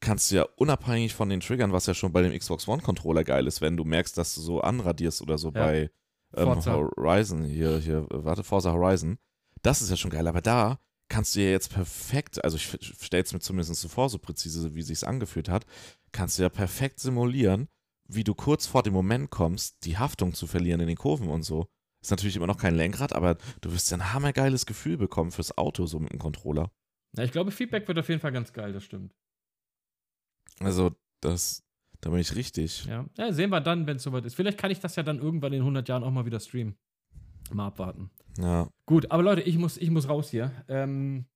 kannst du ja unabhängig von den Triggern, was ja schon bei dem Xbox One Controller geil ist, wenn du merkst, dass du so anradierst oder so Ja. bei ähm. Horizon, hier, hier, warte, Forza Horizon, das ist ja schon geil, aber da kannst du ja jetzt perfekt, also ich stelle es mir zumindest so vor, so präzise, wie sich's angefühlt hat, kannst du ja perfekt simulieren, wie du kurz vor dem Moment kommst, die Haftung zu verlieren in den Kurven und so. Ist natürlich immer noch kein Lenkrad, aber du wirst ja ein hammergeiles Gefühl bekommen fürs Auto, so mit dem Controller. Ja, ich glaube, Feedback wird auf jeden Fall ganz geil, das stimmt. Also, das, da bin ich richtig. Ja, ja sehen wir dann, wenn es soweit ist. Vielleicht kann ich das ja dann irgendwann in 100 Jahren auch mal wieder streamen. Mal abwarten. Ja. Gut, aber Leute, ich muss, ich muss raus hier. Ähm,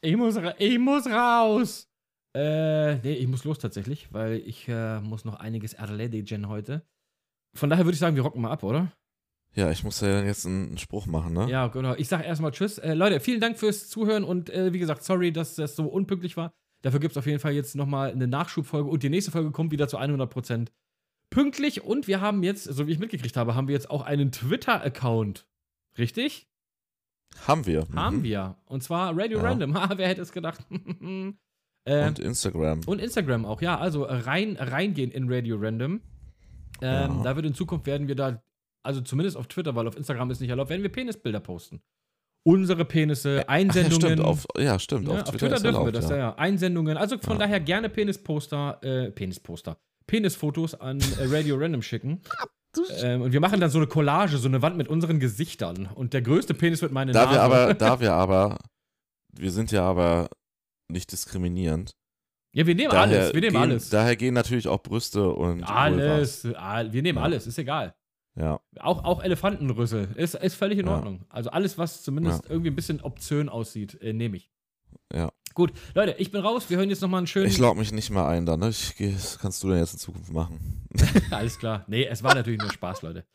ich, muss, ich muss raus. Äh, nee, ich muss los tatsächlich, weil ich äh, muss noch einiges erledigen heute. Von daher würde ich sagen, wir rocken mal ab, oder? Ja, ich muss ja jetzt einen Spruch machen, ne? Ja, genau. Ich sage erstmal Tschüss. Äh, Leute, vielen Dank fürs Zuhören und äh, wie gesagt, sorry, dass das so unpünktlich war. Dafür gibt es auf jeden Fall jetzt nochmal eine Nachschubfolge und die nächste Folge kommt wieder zu 100% pünktlich. Und wir haben jetzt, so wie ich mitgekriegt habe, haben wir jetzt auch einen Twitter-Account. Richtig? Haben wir. Haben Mhm. wir. Und zwar Radio Ja. Random. Ha, wer hätte es gedacht? ähm, Und Instagram. und Instagram auch, ja. Also rein, reingehen in Radio Random. Ähm, Ja. Da wird in Zukunft werden wir da, also zumindest auf Twitter, weil auf Instagram ist nicht erlaubt, werden wir Penisbilder posten. Unsere Penisse, Ach, ja, Einsendungen. stimmt, auf, ja, stimmt. Ja, auf, auf Twitter, Twitter ist dürfen wir erlaubt, das, ja. ja. Einsendungen. Also von daher gerne Penisposter, äh, Penisposter, Penisfotos an äh, Radio Random schicken. Ähm, und wir machen dann so eine Collage, so eine Wand mit unseren Gesichtern. Und der größte Penis wird meine Da Nase. wir aber, da wir aber, wir sind ja aber nicht diskriminierend. ja, wir nehmen Daher alles. Wir nehmen gehen, alles. Daher gehen natürlich auch Brüste und Alles. all- Wir nehmen Ja. alles. Ist egal. Vulvas. Auch, auch Elefantenrüssel. Ist, ist völlig in Ja. Ordnung. Also alles, was zumindest irgendwie ein bisschen obszön aussieht, äh, nehme ich. Ja. Gut, Leute, ich bin raus. Wir hören jetzt nochmal einen schönen. Ich log mich nicht mehr ein, dann. Ne? Ich, das kannst du dann jetzt in Zukunft machen. Alles klar. Nee, es war natürlich nur Spaß, Leute.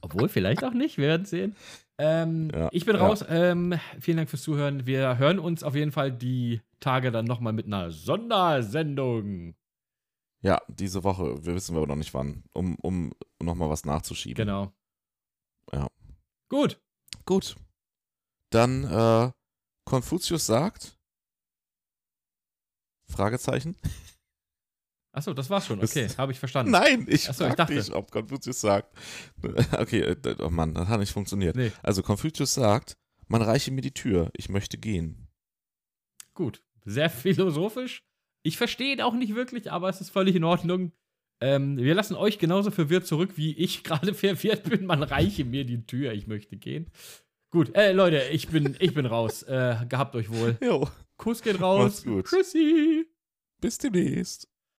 Obwohl, vielleicht auch nicht. Wir werden sehen. Ähm, Ja, ich bin ja. raus. Ähm, vielen Dank fürs Zuhören. Wir hören uns auf jeden Fall die Tage dann nochmal mit einer Sondersendung. Ja, diese Woche. Wir wissen aber noch nicht wann. Um, um nochmal was nachzuschieben. Genau. Ja. Gut. Gut. Dann, äh, Konfuzius sagt. Fragezeichen? Achso, das war's schon. Okay, habe ich verstanden. Nein, ich Ach so, ich dachte. dich, ob Konfuzius sagt. Okay, äh, oh Mann, das hat nicht funktioniert. Nee, Also Konfuzius sagt, man reiche mir die Tür, ich möchte gehen. gut. Sehr philosophisch. Ich verstehe ihn auch nicht wirklich, aber es ist völlig in Ordnung. Ähm, wir lassen euch genauso verwirrt zurück, wie ich gerade verwirrt bin. Man reiche mir die Tür, ich möchte gehen. Gut, äh, Leute, ich bin, ich bin raus. Äh, gehabt euch wohl. Jo, Kuss geht raus. Macht's gut. Tschüssi. bis demnächst.